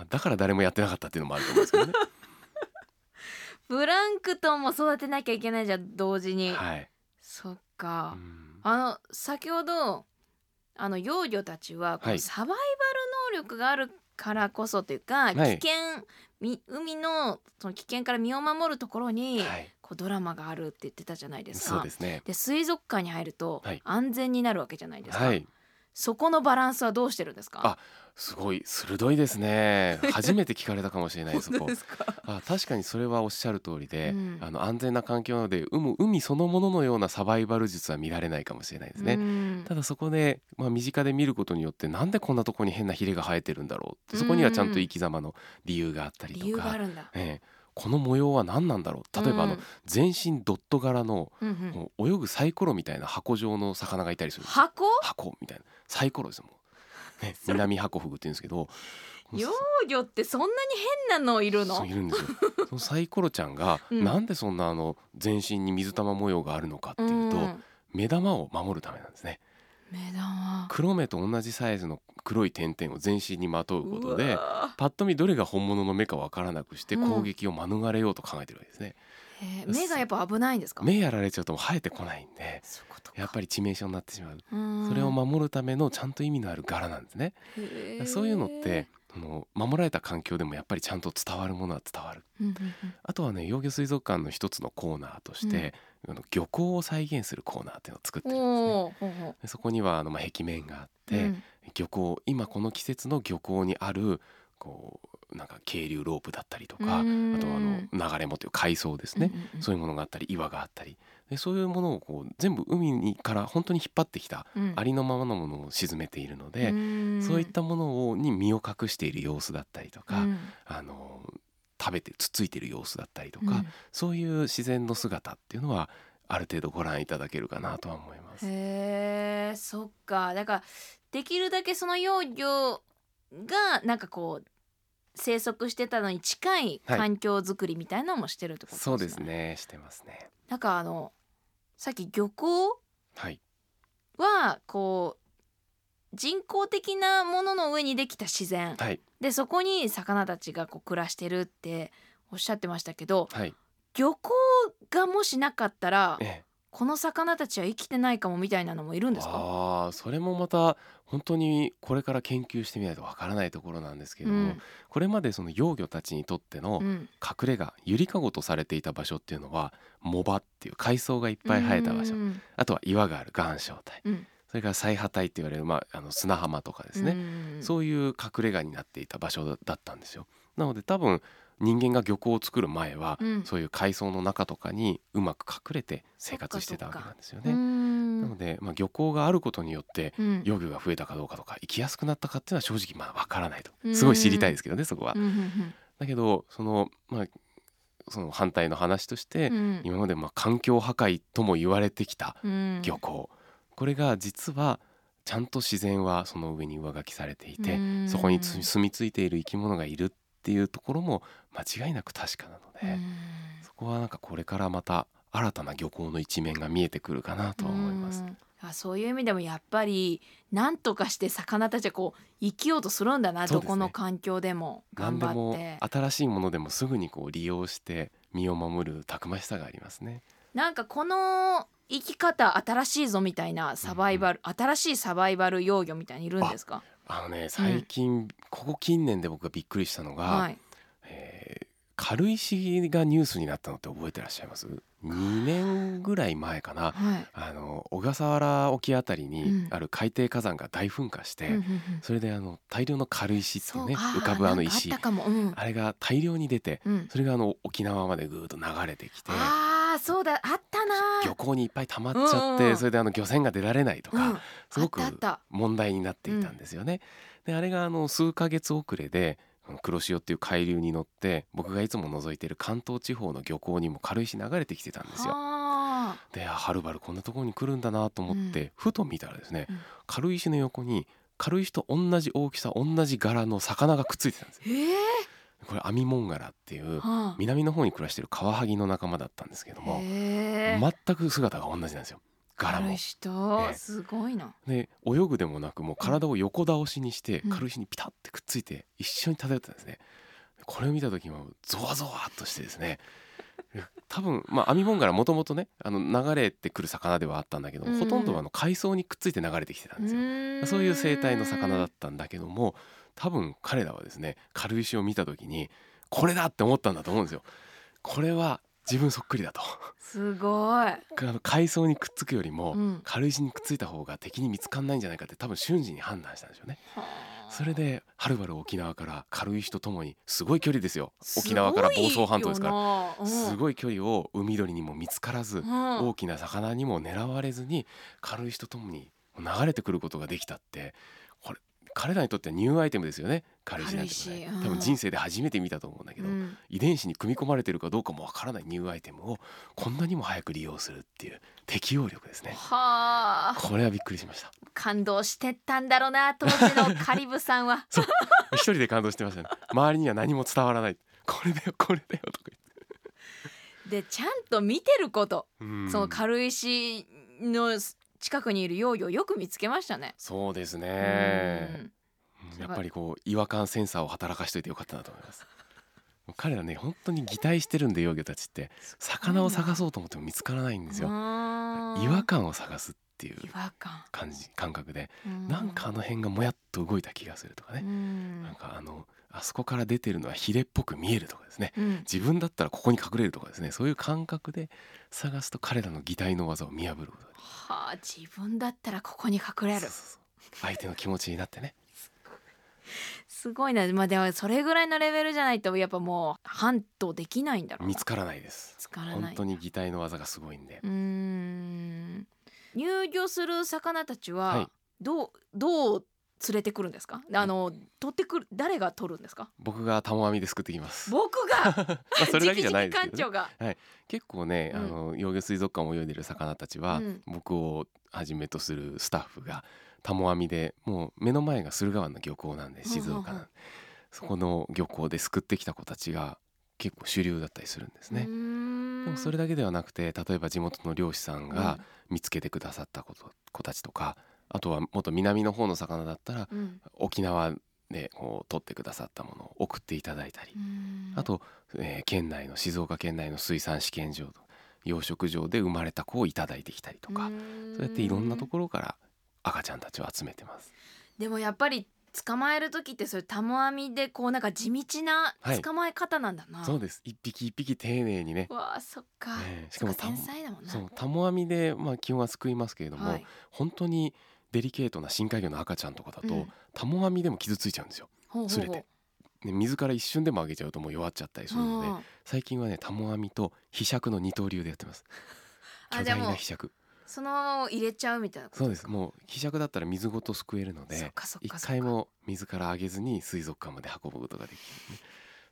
あ、だから誰もやってなかったっていうのもあると思うんですけどね。[LAUGHS] プランクトンも育てなきゃいけないじゃん同時に、はい、そっか。う、んあの先ほどあの幼魚たちはこはい。うサバイバル能力があるからこそというか、い。危険み海のその危険から身を守るところに、はい、こうドラマがあるって言ってたじゃないですか。そうですね。で水族館に入るとはい。安全になるわけじゃないですか、はいそこのバランスはどうしてるんですか？あすごい鋭いですね。[LAUGHS] 初めて聞かれたかもしれないそこ。ですか？あ確かにそれはおっしゃる通りで、うん。あの安全な環境なので海海そのもののようなサバイバル術は見られないかもしれないですね、うん。ただそこで、まあ、身近で見ることによってなんでこんなとこに変なヒレが生えてるんだろうってそこにはちゃんと生き様の理由があったりとか、があるんだ。ええ。この模様は何なんだろう？例えばあの、うん。全身ドット柄のうんうん。もう泳ぐサイコロみたいな箱状の魚がいたりする箱？箱みたいなサイコロですよもう、ね、[LAUGHS] 南ハコフグって言うんですけど。幼魚ってそんなに変なのいるの？いるんですよ。そのサイコロちゃんが、うん。なんでそんなあの全身に水玉模様があるのかっていうと、ん。目玉を守るためなんですね。目玉。黒目と同じサイズの黒い点々を全身にまとうことでパッと見どれが本物の目かわからなくしてうん。攻撃を免れようと考えてるわけですね、目がやっぱ危ないんですか？目やられちゃうと生えてこないんでそういうことか。やっぱり致命傷になってしまう。うん。それを守るためのちゃんと意味のある柄なんですね。そういうのってその守られた環境でもやっぱりちゃんと伝わるものは伝わる。うんうんうん。あとはね幼魚水族館の一つのコーナーとして、あの漁港を再現するコーナーっていうのを作ってるんですね。うそこにはあのまあ壁面があっうて、うん。漁港今この季節の漁港にあるこうなんか渓流ロープだったりとかあうん。とはあの流れ藻という海藻ですね、うんうんうん。そういうものがあったり岩があったり。でそういうものをこう全部海にから本当に引っ張ってきたうん。ありのままのものを沈めているので、ん。そういったものをに身を隠している様子だったりとか、うん。あの食べてつっついている様子だったりとか、うん。そういう自然の姿っていうのはある程度ご覧いただけるかなとは思います。へえそっか。だからできるだけその幼魚がなんかこう生息してたのに近い環境づくりみたいなのもしてるってことですね。そうですね。してますね。なんかあのさっき漁港はい。はこう人工的なものの上にできた自然。はい。でそこに魚たちがこう暮らしてるっておっしゃってましたけどはい。漁港がもしなかったらええ。この魚たちは生きてないかもみたいなのもいるんですか？ああそれもまた本当にこれから研究してみないとわからないところなんですけれども、うん。これまでその幼魚たちにとってのうん。隠れ家ゆりかごとされていた場所っていうのは藻場っていう海藻がいっぱい生えた場所。うんあとは岩がある岩礁帯。うん。それから最波帯って言われる、まあ、あの砂浜とかですね、うんそういう隠れ家になっていた場所だだったんですよ。なので多分人間が漁港を作る前は、うん。そういう海藻の中とかにうまく隠れて生活してたわけなんですよね。うんなので、まあ、漁港があることによってうん。幼魚が増えたかどうかとか生きやすくなったかっていうのは正直まあわからないと。うん。すごい知りたいですけどねそこは。う。んだけどそのまあその反対の話として、うん。今までまあ環境破壊とも言われてきたうん。漁港、これが実はちゃんと自然はその上に上書きされていて、うん。そこにつ住み着いている生き物がいるっていうところも間違いなく確かなので、うん。そこはなんかこれからまた新たな漁港の一面が見えてくるかなとは思います。うん。あそういう意味でもやっぱり何とかして魚たちはこう生きようとするんだな、ね。どこの環境でも頑張って。新しいものでもすぐにこう利用して身を守るたくましさがありますね。なんかこの生き方新しいぞみたいなサバイバル、新しいサバイバル幼魚みたいにいるんですか？あのね最近、ここ近年で僕がびっくりしたのが、はい。えー軽石がニュースになったのって覚えてらっしゃいます ?2 年ぐらい前かな。はい。あの小笠原沖あたりにうん。ある海底火山が大噴火して、うんそれであの大量の軽石っていうね浮かぶあの石。あうん。あれが大量に出てうん、それがあの沖縄までぐーっと流れてきてああそうだ。あったな。漁港にいっぱい溜まっちゃっうんうんうん。てそれであの漁船が出られないとうん。かすごく問題になっていたんですよね。であれがあの数ヶ月遅れで黒潮っていう海流に乗って僕がいつも覗いてる関東地方の漁港にも軽石流れてきてたんですよ。はあ。であはるばるこんなところに来るんだなと思って、ふと見たらですね、うん。軽石の横に軽石と同じ大きさ同じ柄の魚がくっついてたんですよ。へえこれアミモンガラっていうはあ。南の方に暮らしてるカワハギの仲間だったんですけども全く姿が同じなんですよ柄も軽。石とええすごいなで泳ぐでもなくもう体を横倒しにしてうん軽石にピタッてくっついて一緒に漂ってたんですね。これを見た時もゾワゾワっとしてですね [LAUGHS] 多分まあアミモンガラもともとねあの流れてくる魚ではあったんだけど、うんほとんどはあの海藻にくっついて流れてきてたんですよ。そういう生態の魚だったんだけども多分彼らはですね軽石を見た時にこれだって思ったんだと思うんですよ。これは自分そっくりだと。すごい。海藻にくっつくよりも、うん。軽石にくっついた方が敵に見つかんないんじゃないかって多分瞬時に判断したんでしょうね。それではるばる沖縄から軽石とともにすごい距離ですよ。沖縄から房総半島ですから。らすごい距離を海鳥にも見つからずうん。大きな魚にも狙われずに軽石とともに流れてくることができたって彼らにとってはニューアイテムですよね。軽石なんてね。多分人生で初めて見たと思うんだけど、うん。遺伝子に組み込まれてるかどうかもわからないニューアイテムをこんなにも早く利用するっていう適応力ですね。はあ。これはびっくりしました。感動してったんだろうな当時のカリブさんは。[LAUGHS] 一人で感動してましたね。周りには何も伝わらない。これだよこれだよとかでちゃんと見てること、言ってうん。その軽石の近くにいるヨーヨーよく見つけましたね。そうですうねんやっぱり。こう違和感センサーを働かしといてよかったなと思います。[LAUGHS] 彼らね本当に擬態してるんで幼魚たちって。魚を探そうと思っても見つからないんですよ。違和感を探すっていう感、感じ感覚で。うなんかあの辺がもやっと動いた気がするとかうねん。なんかあのあそこから出てるのはヒレっぽく見えるとかですね。うん。自分だったらここに隠れるとかですね。そういう感覚で探すと彼らの擬態の技を見破るこはあ自分だったらここに隠れる。相手の気持ちになってね。すごい。な。まあでもそれぐらいのレベルじゃないとやっぱもうハントできないんだろうな。見つからないです。見つからない。本当に擬態の技がすごいんで。うーん。入魚する魚たちはい。はどう、どう連れてくるんですか？あの取ってくる誰が取るんですか？僕が玉網ですくってきます。僕が？[LAUGHS] まあそれだけじゃないです直けど、ね、々館結構ね、うん。あの幼魚水族館を泳いでる魚たちは、うん。僕をはじめとするスタッフがタモ網でもう目の前が駿河湾の漁港なんで静岡なんでそこの漁港ですくってきた子たちが結構主流だったりするんですね。でもそれだけではなくて例えば地元の漁師さんが見つけてくださった子と子たちとかあとはもっと南の方の魚だったらうん。沖縄でこう取ってくださったものを送っていただいたり。うん。あと、えー県内の静岡県内の水産試験場と養殖場で生まれた子をいただいてきたりとか、うん。そうやっていろんなところから赤ちゃんたちを集めてます。でもやっぱり捕まえる時ってそれタモ網でこうなんか地道なはい。捕まえ方なんだな、そうです。一匹一匹丁寧にね。わあそっか、ええししかもかもタモ繊細だもんな。そうタモ網で、まあ、基本は救いますけれども、はい。本当にデリケートな深海魚の赤ちゃんとかだと、うん。タモ網でも傷ついちゃうんですよ。ほうほうほう。釣れて。ね、水から一瞬でも上げちゃうともう弱っちゃったりするので、うん最近はねタモ網と柄杓の二刀流でやってます。巨大な柄杓その入れちゃうみたいなそうです。もう柄杓だったら水ごとすくえるので一回も水から上げずに水族館まで運ぶことができる、ね、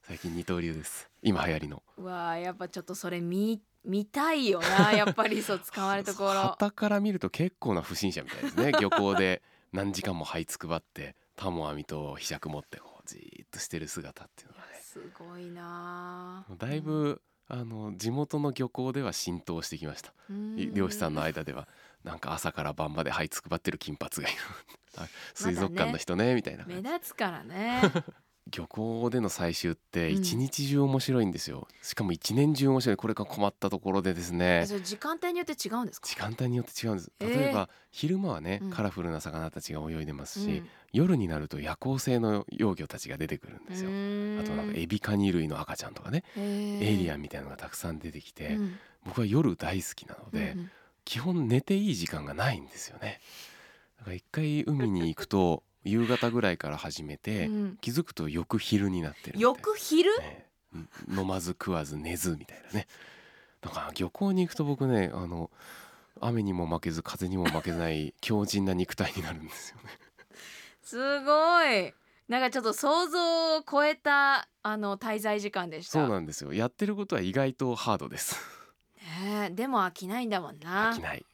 最近二刀流です。今流行りの。うわあやっぱちょっとそれ見見たいよなやっぱりそう使われるところ。旗から見ると結構な不審者みたいですね。[LAUGHS] 漁港で何時間も這いつくばってタモ網と柄杓持ってこうじーっとしてる姿っていうのはね。すごいな。あだいぶ、あの地元の漁港では浸透してきました。うん。漁師さんの間では。なんか朝から晩まで這いつくばってる金髪がいる。[LAUGHS] あ水族館の人ねみたいな目立つからね [LAUGHS] 漁港での採集ってうん。一日中面白いんですよ、しかも一年中面白い。これが困ったところでですね。時間帯によって違うんですか？時間帯によって違うんです。えー。例えば、昼間はね、うん。カラフルな魚たちが泳いでますし、うん。夜になると夜行性の幼魚たちが出てくるんですよ。うーん。あとなんかエビカニ類の赤ちゃんとかね、エエイリアンみたいなのがたくさん出てきて、うん。僕は夜大好きなので、うん。基本寝ていい時間がないんですよね。だから一回海に行くと夕方ぐらいから始めて、うん。気づくと翌昼になってる翌昼？ね。飲まず食わず寝ずみたいなね。だから漁港に行くと僕ねあの雨にも負けず風にも負けない強靭な肉体になるんですよね。すごい。なんかちょっと想像を超えたあの滞在時間でした。そうなんですよ。やってることは意外とハードです。ねえ。でも飽きないんだもんな。飽きない。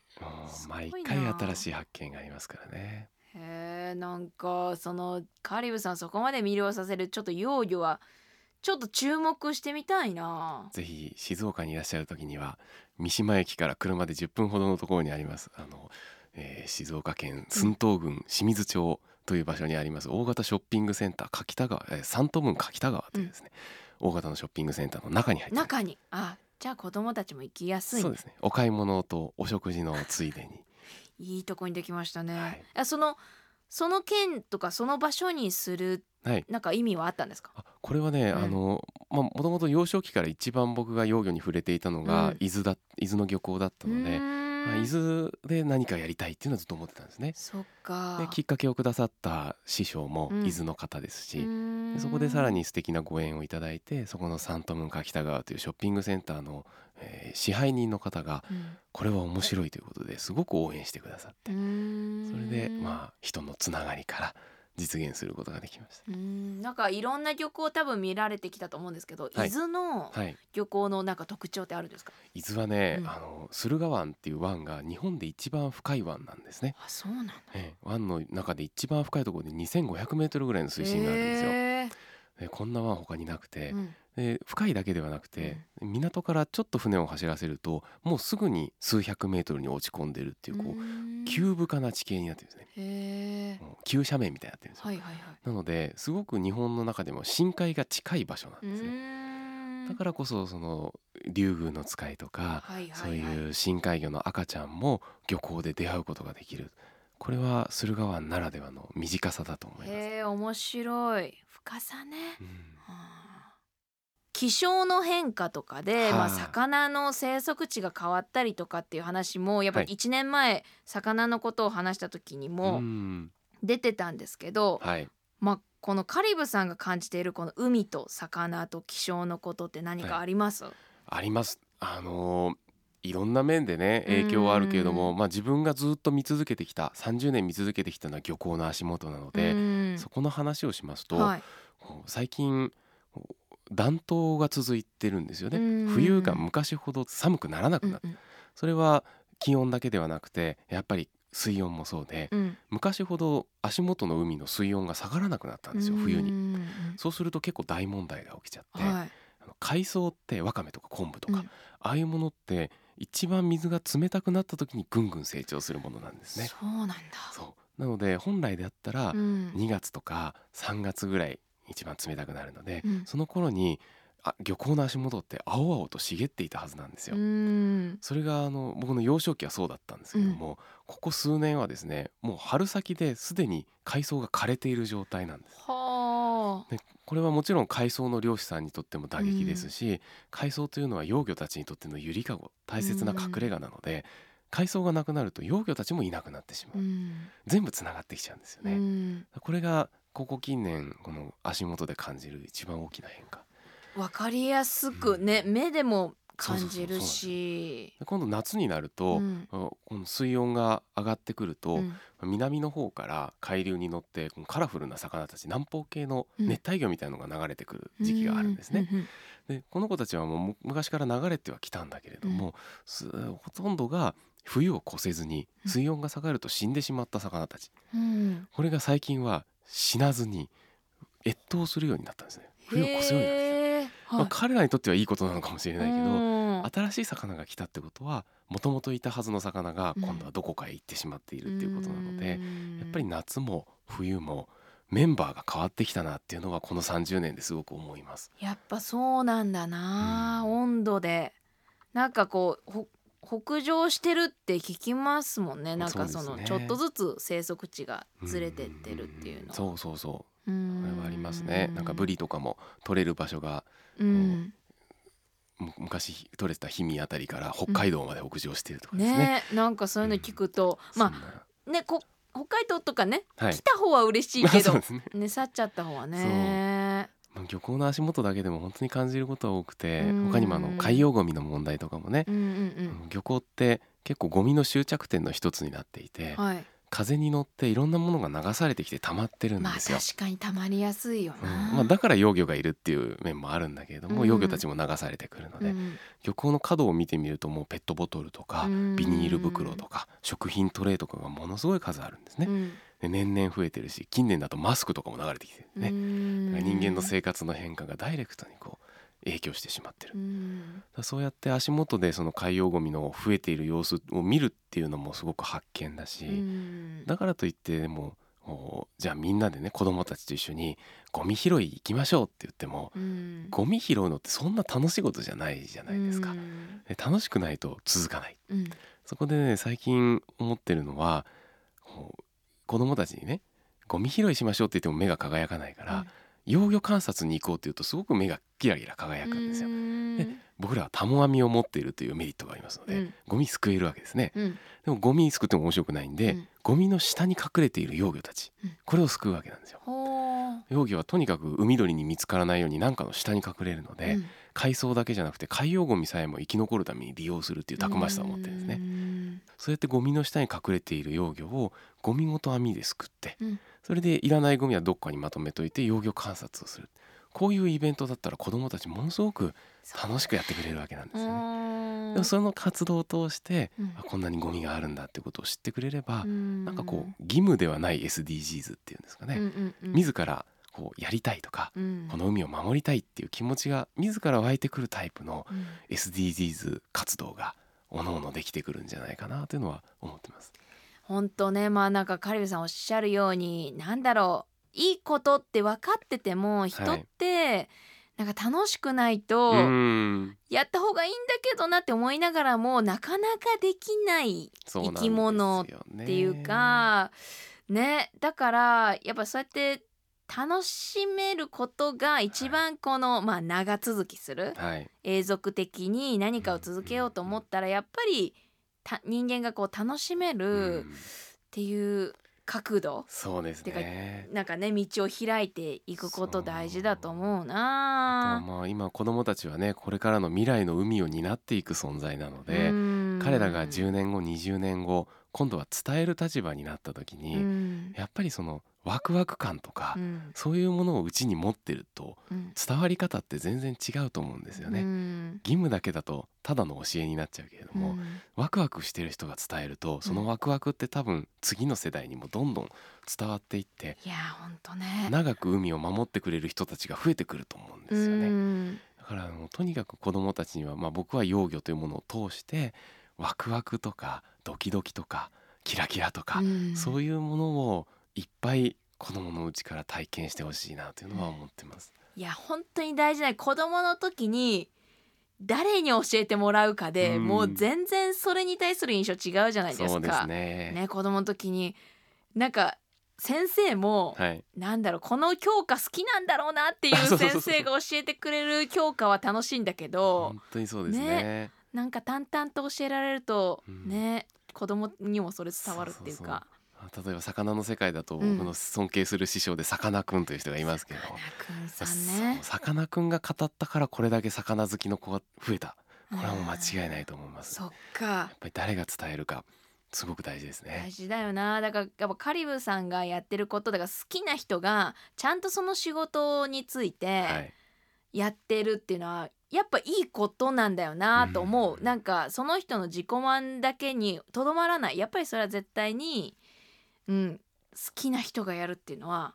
毎回新しい発見がありますからねへえなんかそのカリブさんそこまで魅了させるちょっと幼魚はちょっと注目してみたいな。ぜひ静岡にいらっしゃる時には三島駅から車で10分ほどのところにありますあの、えー静岡県寸東郡清水町という場所にあります大型ショッピングセンター柿田川、えー、三都分柿田川というですね、大型のショッピングセンターの中に入って中に。あじゃあ子供たちも行きやすいね。そうですね。お買い物とお食事のついでにいいとこにできましたね、はい。あそのその県とかその場所にするはい。なんか意味はあったんですか？あこれはね、うん。あのまあもともと幼少期から一番僕が幼魚に触れていたのが、うん。伊豆だ伊豆の漁港だったので、まあ、伊豆で何かやりたいっていうのはずっと思ってたんですね。そっか。できっかけをくださった師匠もうん。伊豆の方ですし、うーん。でそこでさらに素敵なご縁をいただいてそこのサントムン柿田川というショッピングセンターの、えー支配人の方がうん。これは面白いということですごく応援してくださってうーん。それでまあ人のつながりから実現することができましうーんなんかいろんな漁港多分見られてきたと思うんですけど、はい。伊豆のた。はい、漁港のなんか特徴ってあるんですか？伊豆はね、うん。あの駿河湾っていう湾が日本で一番深い湾なんですね。あそうなんだ。ええ湾の中で一番深いところで2500メートルぐらいの水深があるんですよ。へでこんな湾他になくて、ーうんで深いだけではなくて、港からちょっと船を走らせるともうすぐに数百メートルに落ち込んでるっていうこう、急深な地形になってるんですね。急斜面みたいになってるんですよ。はいはいはい。なのですごく日本の中でも深海が近い場所なんうですね。だからこそその竜宮の使いとか、はいはいはい。そういう深海魚の赤ちゃんも漁港で出会うことができる。これは駿河湾ならではの短さだと思います、面白い。深さね。うん。はあ気象の変化とかで、はあまあ、魚の生息地が変わったりとかっていう話もやっぱりはい。1年前、魚のことを話した時にもうん。出てたんですけど、はい。まあ、このカリブさんが感じているこの海と魚と気象のことって何かあります、あります。あのーいろんな面でね影響はあるけれども、うんまあ、自分がずっと見続けてきた30年見続けてきたのは漁港の足元なので、うん。そこの話をしますと、はい、最近暖冬が続いてるんですよね、うん。冬が昔ほど寒くならなくなった、うんそれは気温だけではなくてやっぱり水温もそうで、うん。昔ほど足元の海の水温が下がらなくなったんですよ冬に。うんそうすると結構大問題が起きちゃって、はい。あの海藻ってわかめとか昆布とか、うん。ああいうものって一番水が冷たくなった時にぐんぐん成長するものなんですね。そうなんだ。そう。なので本来であったらうん。2月とか3月ぐらい一番冷たくなるので、うん。その頃にあ漁港の足元って青々と茂っていたはずなんですよ。うん。それがあの僕の幼少期はそうだったんですけども、ここ数年はですねもう春先ですでに海藻が枯れている状態なんです。はあ。でこれはもちろん海藻の漁師さんにとっても打撃ですし、海藻というのは幼魚たちにとってのゆりかご大切な隠れ家なので、海藻がなくなると幼魚たちもいなくなってしまう、うん。全部つながってきちゃうんですようね、ん。これがここ近年この足元で感じる一番大きな変化。わかりやすくね、目でも感じるし。で今度夏になると、うん。あこの水温が上がってくると、うん。南の方から海流に乗ってこのカラフルな魚たち南方系の熱帯魚みたいのが流れてくる時期があるんですね。うんうんでこの子たちはもうむ昔から流れてはきたんだけれども、すほとんどが冬を越せずにうん。水温が下がると死んでしまった魚たち。うん。これが最近は死なずに越冬するようになったんですね。冬を越すようになってきた、まあ、彼らにとってはいいことなのかもしれないけどうん新しい魚が来たってことはもともといたはずの魚がうん。今度はどこかへ行ってしまっているっていうことなので、うんやっぱり夏も冬もメンバーが変わってきたなっていうのはこの30年ですごく思います。やっぱそうなんだな、うん。温度で。なんかこうほ北上してるって聞きますもんね。なんかそのちょっとずつ生息地がずれてってるっていうのんそうそうそうう。んこれはありますね。なんかブリとかも取れる場所がうん。む昔取れてた氷見あたりから北海道まで北上してるとかですね。ねなんかそういうの聞くと、まそんな。あねこ北海道とかね、はい。来た方は嬉しいけどね。ね去っちゃった方はねまあ漁港の足元だけでも本当に感じることは多くてうん。他にもあの海洋ゴミの問題とかもねうんうん漁港って結構ゴミの終着点の一つになっていてうんはい。風に乗っていろんなものが流されてきて溜まってるんまあですよ。確かにたまりやすいようん。な、まあ、だから幼魚がいるっていう面もあるんだけれども、うん。幼魚たちも流されてくるので、うん。漁港の角を見てみるともうペットボトルとかうん。ビニール袋とか食品トレイとかがものすごい数あるんですね。年々増えてるし近年だとマスクとかも流れてきてるね。人間の生活の変化がダイレクトにこう影響してしまってる。うそうやって足元でその海洋ゴミの増えている様子を見るっていうのもすごく発見だし、うんだからといってでもおじゃあみんなでね子供たちと一緒にゴミ拾い行きましょうって言ってもうんゴミ拾うのってそんな楽しいことじゃないじゃないですか。う楽しくないと続かない。うんそこでね最近思ってるのは子供たちにねゴミ拾いしましょうって言っても目が輝かないから、幼魚観察に行こうっていうとすごく目がキラキラ輝くんですよ。うん。で僕らはタモ網を持っているというメリットがありますので、うん。ゴミすくえるわけですね。うん。でもゴミすくっても面白くないんで、うん。ゴミの下に隠れている幼魚たち、うん。これを救うわけなんですよ。幼魚はとにかく海鳥に見つからないように何かの下に隠れるので、うん海藻だけじゃなくて海洋ゴミさえも生き残るために利用するっていうたくましさを持ってるんですね。ね。そうやってゴミの下に隠れている幼魚をゴミごと網ですくって、うん。それでいらないゴミはどっかにまとめといて幼魚観察をする。こういうイベントだったら子どもたちものすごく楽しくやってくれるわけなんですよね。でもその活動を通して、うん。あこんなにゴミがあるんだってことを知ってくれれば、ななんかこう義務ではない SDGs っていうんですかね、自らこうやりたいとか、この海を守りたいっていう気持ちが自ら湧いてくるタイプの SDGs 活動がおのおのできてくるんじゃないかなというのは思ってます。本当ねまあなんかカリブさんおっしゃるようになんだろういいことって分かってても人ってなんか楽しくないとうん。やった方がいいんだけどなって思いながらもなかなかできない生き物っていうかねだからやっぱそうやって楽しめることが一番この、まあ長続きするはい、永続的に何かを続けようと思ったらやっぱりた人間がこう楽しめうるっんていう角度そうですね。なんかね道を開いていくこと大事だと思うな。まあ今子どもたちはねこれからの未来の海を担っていく存在なので、うん。彼らが10年後20年後今度は伝える立場になった時に、うん。やっぱりそのワクワク感とか、うん。そういうものをうちに持ってるとうん。伝わり方って全然違うと思うんですよね。うん。義務だけだとただの教えになっちゃうけれども、うん。ワクワクしてる人が伝えるとそのワクワクって多分次の世代にもどんどん伝わっていっていやほんとね。長く海を守ってくれる人たちが増えてくると思うんですよね。うん。だからあのとにかく子どもたちには、まあ、僕は幼魚というものを通してワクワクとかドキドキとかキラキラとか、うん。そういうものをいっぱい子どものうちから体験してほしいなというのは思ってます。いや本当に大事な子供の時に誰に教えてもらうかで、うん。もう全然それに対する印象違うじゃないですか。すね。ね子供の時に。なんか先生も、はい、なんだろうこの教科好きなんだろうなっていう [LAUGHS] 先生が教えてくれる教科は楽しいんだけど本当にそうですね。なんか淡々と教えられると、うん。ね子供にもそれ伝わるっていうか。例えば魚の世界だとうん。僕の尊敬する師匠でさかなクンという人がいますけど、さかなクンが語ったからこれだけ魚好きの子が増えた。これはもう間違いないと思います。そっか。やっぱり誰が伝えるかすごく大事ですね。大。事だよな。だからやっぱカリブさんがやってることだから好きな人がちゃんとその仕事についはてい、やってるっていうのはやっぱいいことなんだよなと思う、うん。なんかその人の自己満だけにとどまらない。やっぱりそれは絶対に、うん、好きな人がやるっていうのは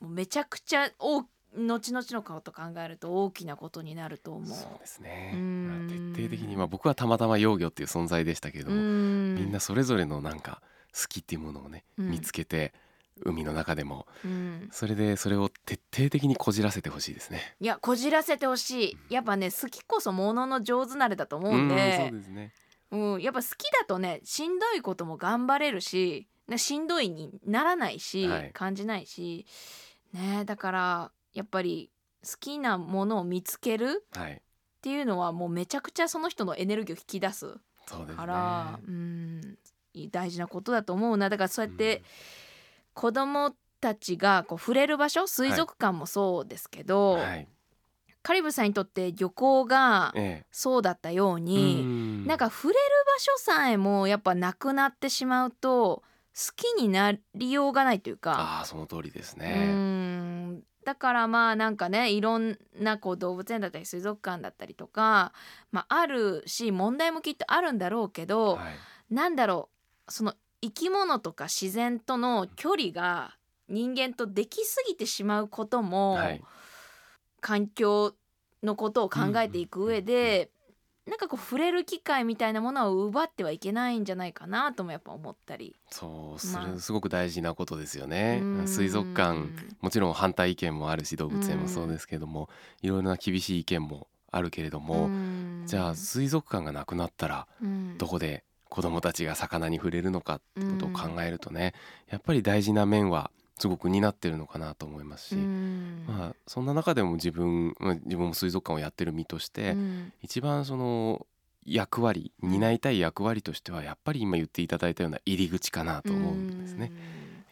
もうめちゃくちゃ大後々のこと考えると大きなことになると思う。そうですね。うん徹底的にまあ僕はたまたま幼魚っていう存在でしたけれども、うんみんなそれぞれのなんか好きっていうものをね、うん見つけて海の中でもうんそれでそれを徹底的にこじらせてほしいですね。いやこじらせてほしいやっぱね好きこそものの上手なれだと思うんうんでそうですね。うん、やっぱ好きだとねしんどいことも頑張れるしねしんどいにならないし、はい感じないしねだからやっぱり好きなものを見つけるはい。っていうのはもうめちゃくちゃその人のエネルギーを引き出す。から、うん大事なことだと思うなだからそうやって子供たちがこう触れる場所水族館もそうですけうど、んはい。カリブさんにとって漁港がえそうだったようえ。に、うんなんか触れる場所さえもやっぱなくなってしまうときになりようがないというか。ああその通りですうね。ん。だからまあなんかねいろんなこう動物園だったり水族館だったりとか、まあ、あるし問題もきっとあるんだろうけど、はい、なんだろうその生き物とか自然との距離が人間とできすぎてしまうことも、はい、環境のことを考えていく上で、なんかこう触れる機会みたいなものを奪ってはいけないんじゃないかなともやっぱ思ったり。そうすまあ。るすごく大事なことですよね。うん。水族館もちろん反対意見もあるし動物園もそうですけども、いろいろな厳しい意見もあるけれども、うん。じゃあ水族館がなくなったらうん。どこで子どもたちが魚に触れるのかってことを考えるとね、やっぱり大事な面はすごく担ってるのかなと思いますし、うん。まあ、そんな中でも自分、まあ、自分も水族館をやってる身として、うん。一番その役割担いたい役割としてはやっぱり今言っていただいたような入り口かなと思うんですね。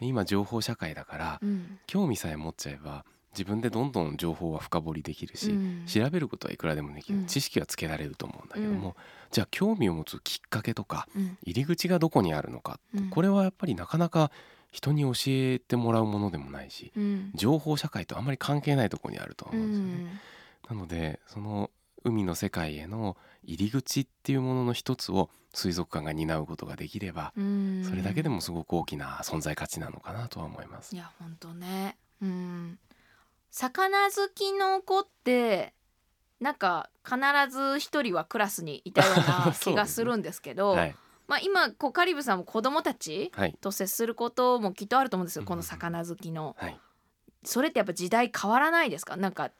今情報社会だからうん。興味さえ持っちゃえば自分でどんどん情報は深掘りできるし、うん。調べることはいくらでもできる、うん。知識はつけられると思うんだけども、うん。じゃあ興味を持つきっかけとかうん。入り口がどこにあるのか、うん。これはやっぱりなかなか人に教えてもらうものでもないしうん。情報社会とあんまり関係ないところにあると思うんですよね。なのでその海の世界への入り口っていうものの一つを水族館が担うことができればん。それだけでもすごく大きな存在価値なのかなとは思います。い。や本当ね。うん。魚好きの子ってなんか必ず一人はクラスにいたような気がするんですけど [LAUGHS] はい、まあ今こうカリブさんも子供たちはい、と接することもきっとあると思うんですようんこの魚好きの。はい。それってやっぱ時代変わらないですか？なんか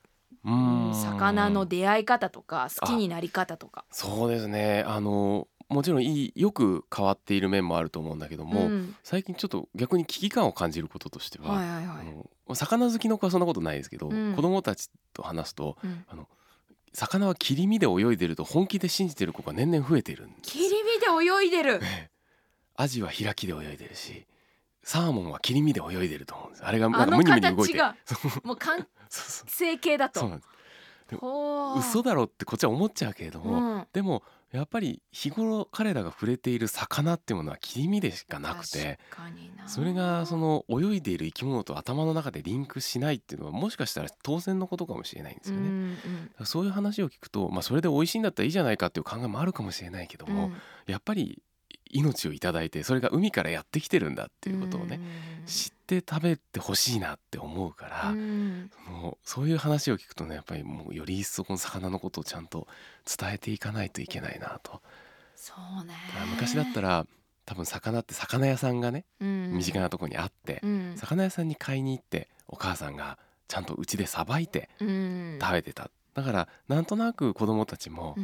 うーん。魚の出会い方とか好きになり方とか。そうですね。あのもちろんいいよく変わっている面もあると思うんだけども、ん。最近ちょっと逆に危機感を感じることとしては、はいはいはい。あの魚好きの子はそんなことないですけど、うん。子供たちと話すとうん魚は切り身で泳いでると本気で信じてる子が年々増えてるんです。切り身で泳いでる。アジは開きで泳いでるしサーモンは切り身で泳いでると思うんです。あれがなんかムニムニ動いて。もう完成 [LAUGHS] 形だと。そうなんです。嘘だろってこっちは思っちゃうけれども、うん。でもやっぱり日頃彼らが触れている魚っていうものは切り身でしかなくてそれがその泳いでいる生き物と頭の中でリンクしないっていうのはもしかしたら当然のことかもしれないんですよね。そういう話を聞くと、まあ、それで美味しいんだったらいいじゃないかっていう考えもあるかもしれないけども、うん。やっぱり命をいただいてそれが海からやってきてるんだっていうことをね、知って食べてほしいなって思うから、うん。そのそういう話を聞くとねやっぱりもうより一層この魚のことをちゃんと伝えていかないといけないなと。そうね。昔だったら多分魚って魚屋さんがね身身近なところにあって、うん。魚屋さんに買いに行ってお母さんがちゃんとうちでさばいてうん。食べてた。だからなんとなく子供たちも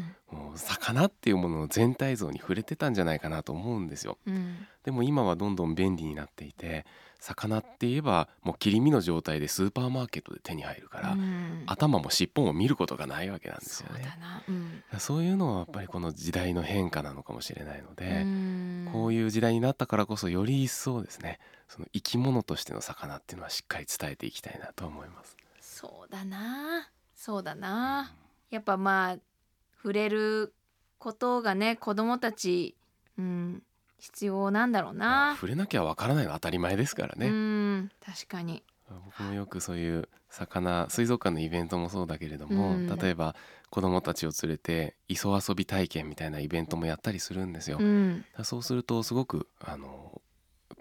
魚っていうものの全体像に触れてたんじゃないかなと思うんですよ。うん。でも今はどんどん便利になっていて魚って言えばもう切り身の状態でスーパーマーケットで手に入るから、うん。頭も尻尾も見ることがないわけなんですそうよね。だな。うん。そういうのはやっぱりこの時代の変化なのかもしれないので、うん。こういう時代になったからこそより一層ですねその生き物としての魚っていうのはしっかり伝えていきたいなと思います。そうだなそうだな。やっぱまあ触れることがね子供たちうん必要なんだろうまあな触れなきゃわからないのは当たり前ですからうね。ん確かに。僕もよくそういう魚水族館のイベントもそうだけれども、うん。例えば子供たちを連れて磯遊び体験みたいなイベントもやったりするんですよ。うん。そうするとすごくあの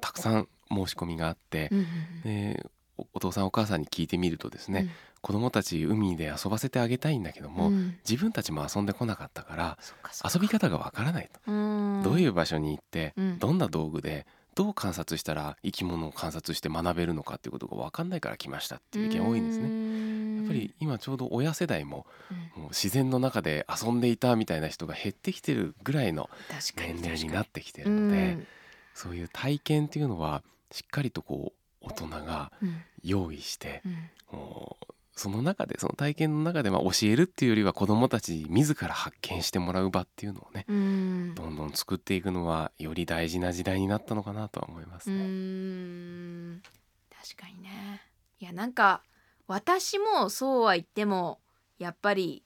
たくさん申し込みがあってう、ん。でおお父さんお母さんに聞いてみるとですね、うん子供たち海で遊ばせてあげたいんだけども、うん。自分たちも遊んでこなかったから遊び方がわからないと、うん。どういう場所に行って、うん。どんな道具でどう観察したら生き物を観察して学べるのかっていうことがわかんないから来ましたっていう意見多いんですね。ねやっぱり今ちょうど親世代もうん。もう自然の中で遊んでいたみたいな人が減ってきてるぐらいの年齢になってきてにるので、うんそういう体験っていうのはしっかりとこう大人がうん。用意して、うん。もうその中でその体験の中でまあ教えるっていうよりは子どもたちに自ら発見してもらう場っていうのをねうん。どんどん作っていくのはより大事な時代になったのかなとは思いますうね。ん。確かにね。いやなんか私もそうは言ってもやっぱり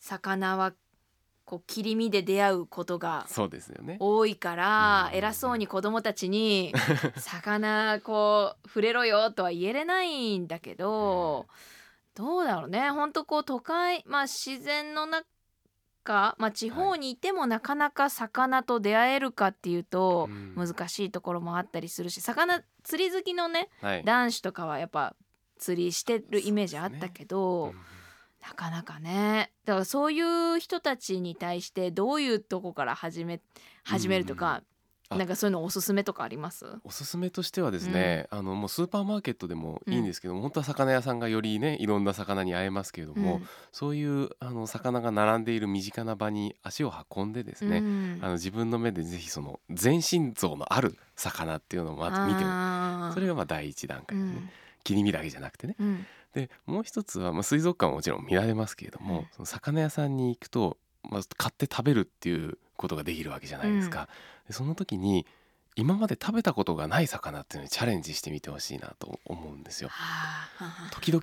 魚はこう切り身で出会うことがそうですよね。多いからうん。偉そうに子供たちに [LAUGHS] 魚こう触れろよとは言えれないんだけどどうだろうね。ほんとこう都会まあ自然の中まあ地方にいてもなかなか魚と出会えるかっていうとうん。難しいところもあったりするし魚釣り好きのねはい。男子とかはやっぱ釣りしてるイメージあったけど、うんなかなかね。だからそういう人たちに対してどういうとこから始め始めるとか、あなんかそういうのおすすめとかあります？おすすめとしてはですね、あのもうスーパーマーケットでもいいんですけども、本当は魚屋さんがよりねいろんな魚に会えますけれども、そういうあの魚が並んでいる身近な場に足を運んでですね、うん。あの自分の目でぜひその全身像のある魚っていうのをまず見てそれがまあ第一段階でね、うん。切り身だけじゃなくてね。うん。でもう一つは、まあ、水族館はもちろん見られますけれども、うん。その魚屋さんに行くと、まあ、買って食べるっていうことができるわけじゃないですか。でその時に今まで食べたことがない魚っていうのにチャレンジしてみてほしいなと思うんですよ。時々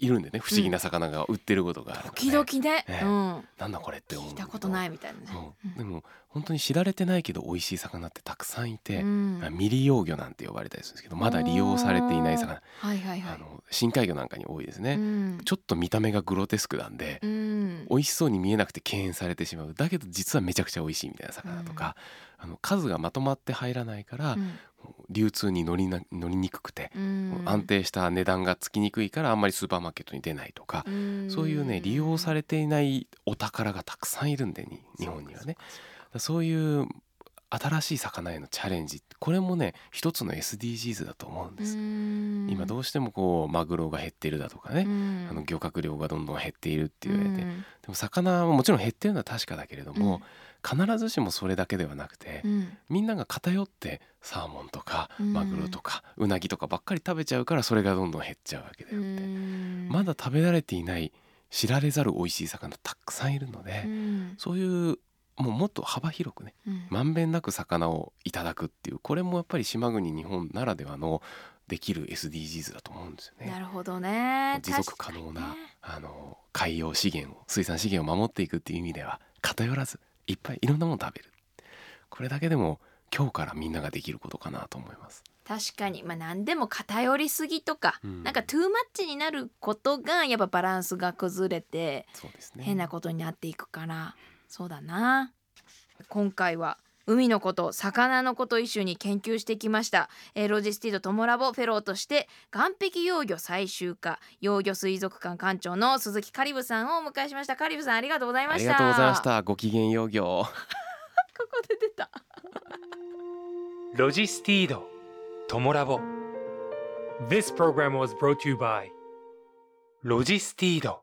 いるんでね不思議な魚が売ってることがあるので、時々ね、ええ。うん、なんだこれって思う。聞いたことないみたいなね。そうでも本当に知られてないけど美味しい魚ってたくさんいて、うん。未利用魚なんて呼ばれたりするんですけどまだ利用されていない魚。はいはいはい。あの深海魚なんかに多いですね、うん。ちょっと見た目がグロテスクなんで、うん。美味しそうに見えなくて敬遠されてしまう。だけど実はめちゃくちゃ美味しいみたいな魚とか、あの数がまとまって入らないから、うん流通に乗りな乗りにくくて、うん。安定した値段がつきにくいからあんまりスーパーマーケットに出ないとか、そういうね利用されていないお宝がたくさんいるんでに日本にはね。そういう新しい魚へのチャレンジ。これもね一つの SDGs だと思うんです。今どうしてもこうマグロが減っているだとかね、あの漁獲量がどんどん減っているって言われて、でも魚はもちろん減ってるのは確かだけれども、必ずしもそれだけではなくて、みんなが偏ってサーモンとかうん。マグロとかうなぎとかばっかり食べちゃうからそれがどんどん減っちゃうわけであって、まだ食べられていない知られざる美味しい魚たくさんいるので、そういうもうもっと幅広くねまんべんなく魚をいただくっていうこれもやっぱり島国日本ならではのできる SDGs だと思うんですよね。なるほどね。持続可能な、ねあの海洋資源を水産資源を守っていくっていう意味では偏らずいっぱいいろんなものを食べる。これだけでも今日からみんなができることかなと思います。確かに。まあ何でも偏りすぎとか、うん。なんかトゥーマッチになることがやっぱバランスが崩れてね。変なことになっていくから。そうだな。今回は海のこと魚のこと一緒に研究してきました、えーロジスティードトモラボフェローとして岸壁幼魚採集家幼魚水族館館長の鈴木香里武さんをお迎えしました。香里武さんありがとうございました。ありがとうございました。ごきげんよう業ここで出た。[LAUGHS] ロジスティードトモラボ。This program was brought to you by ロジスティード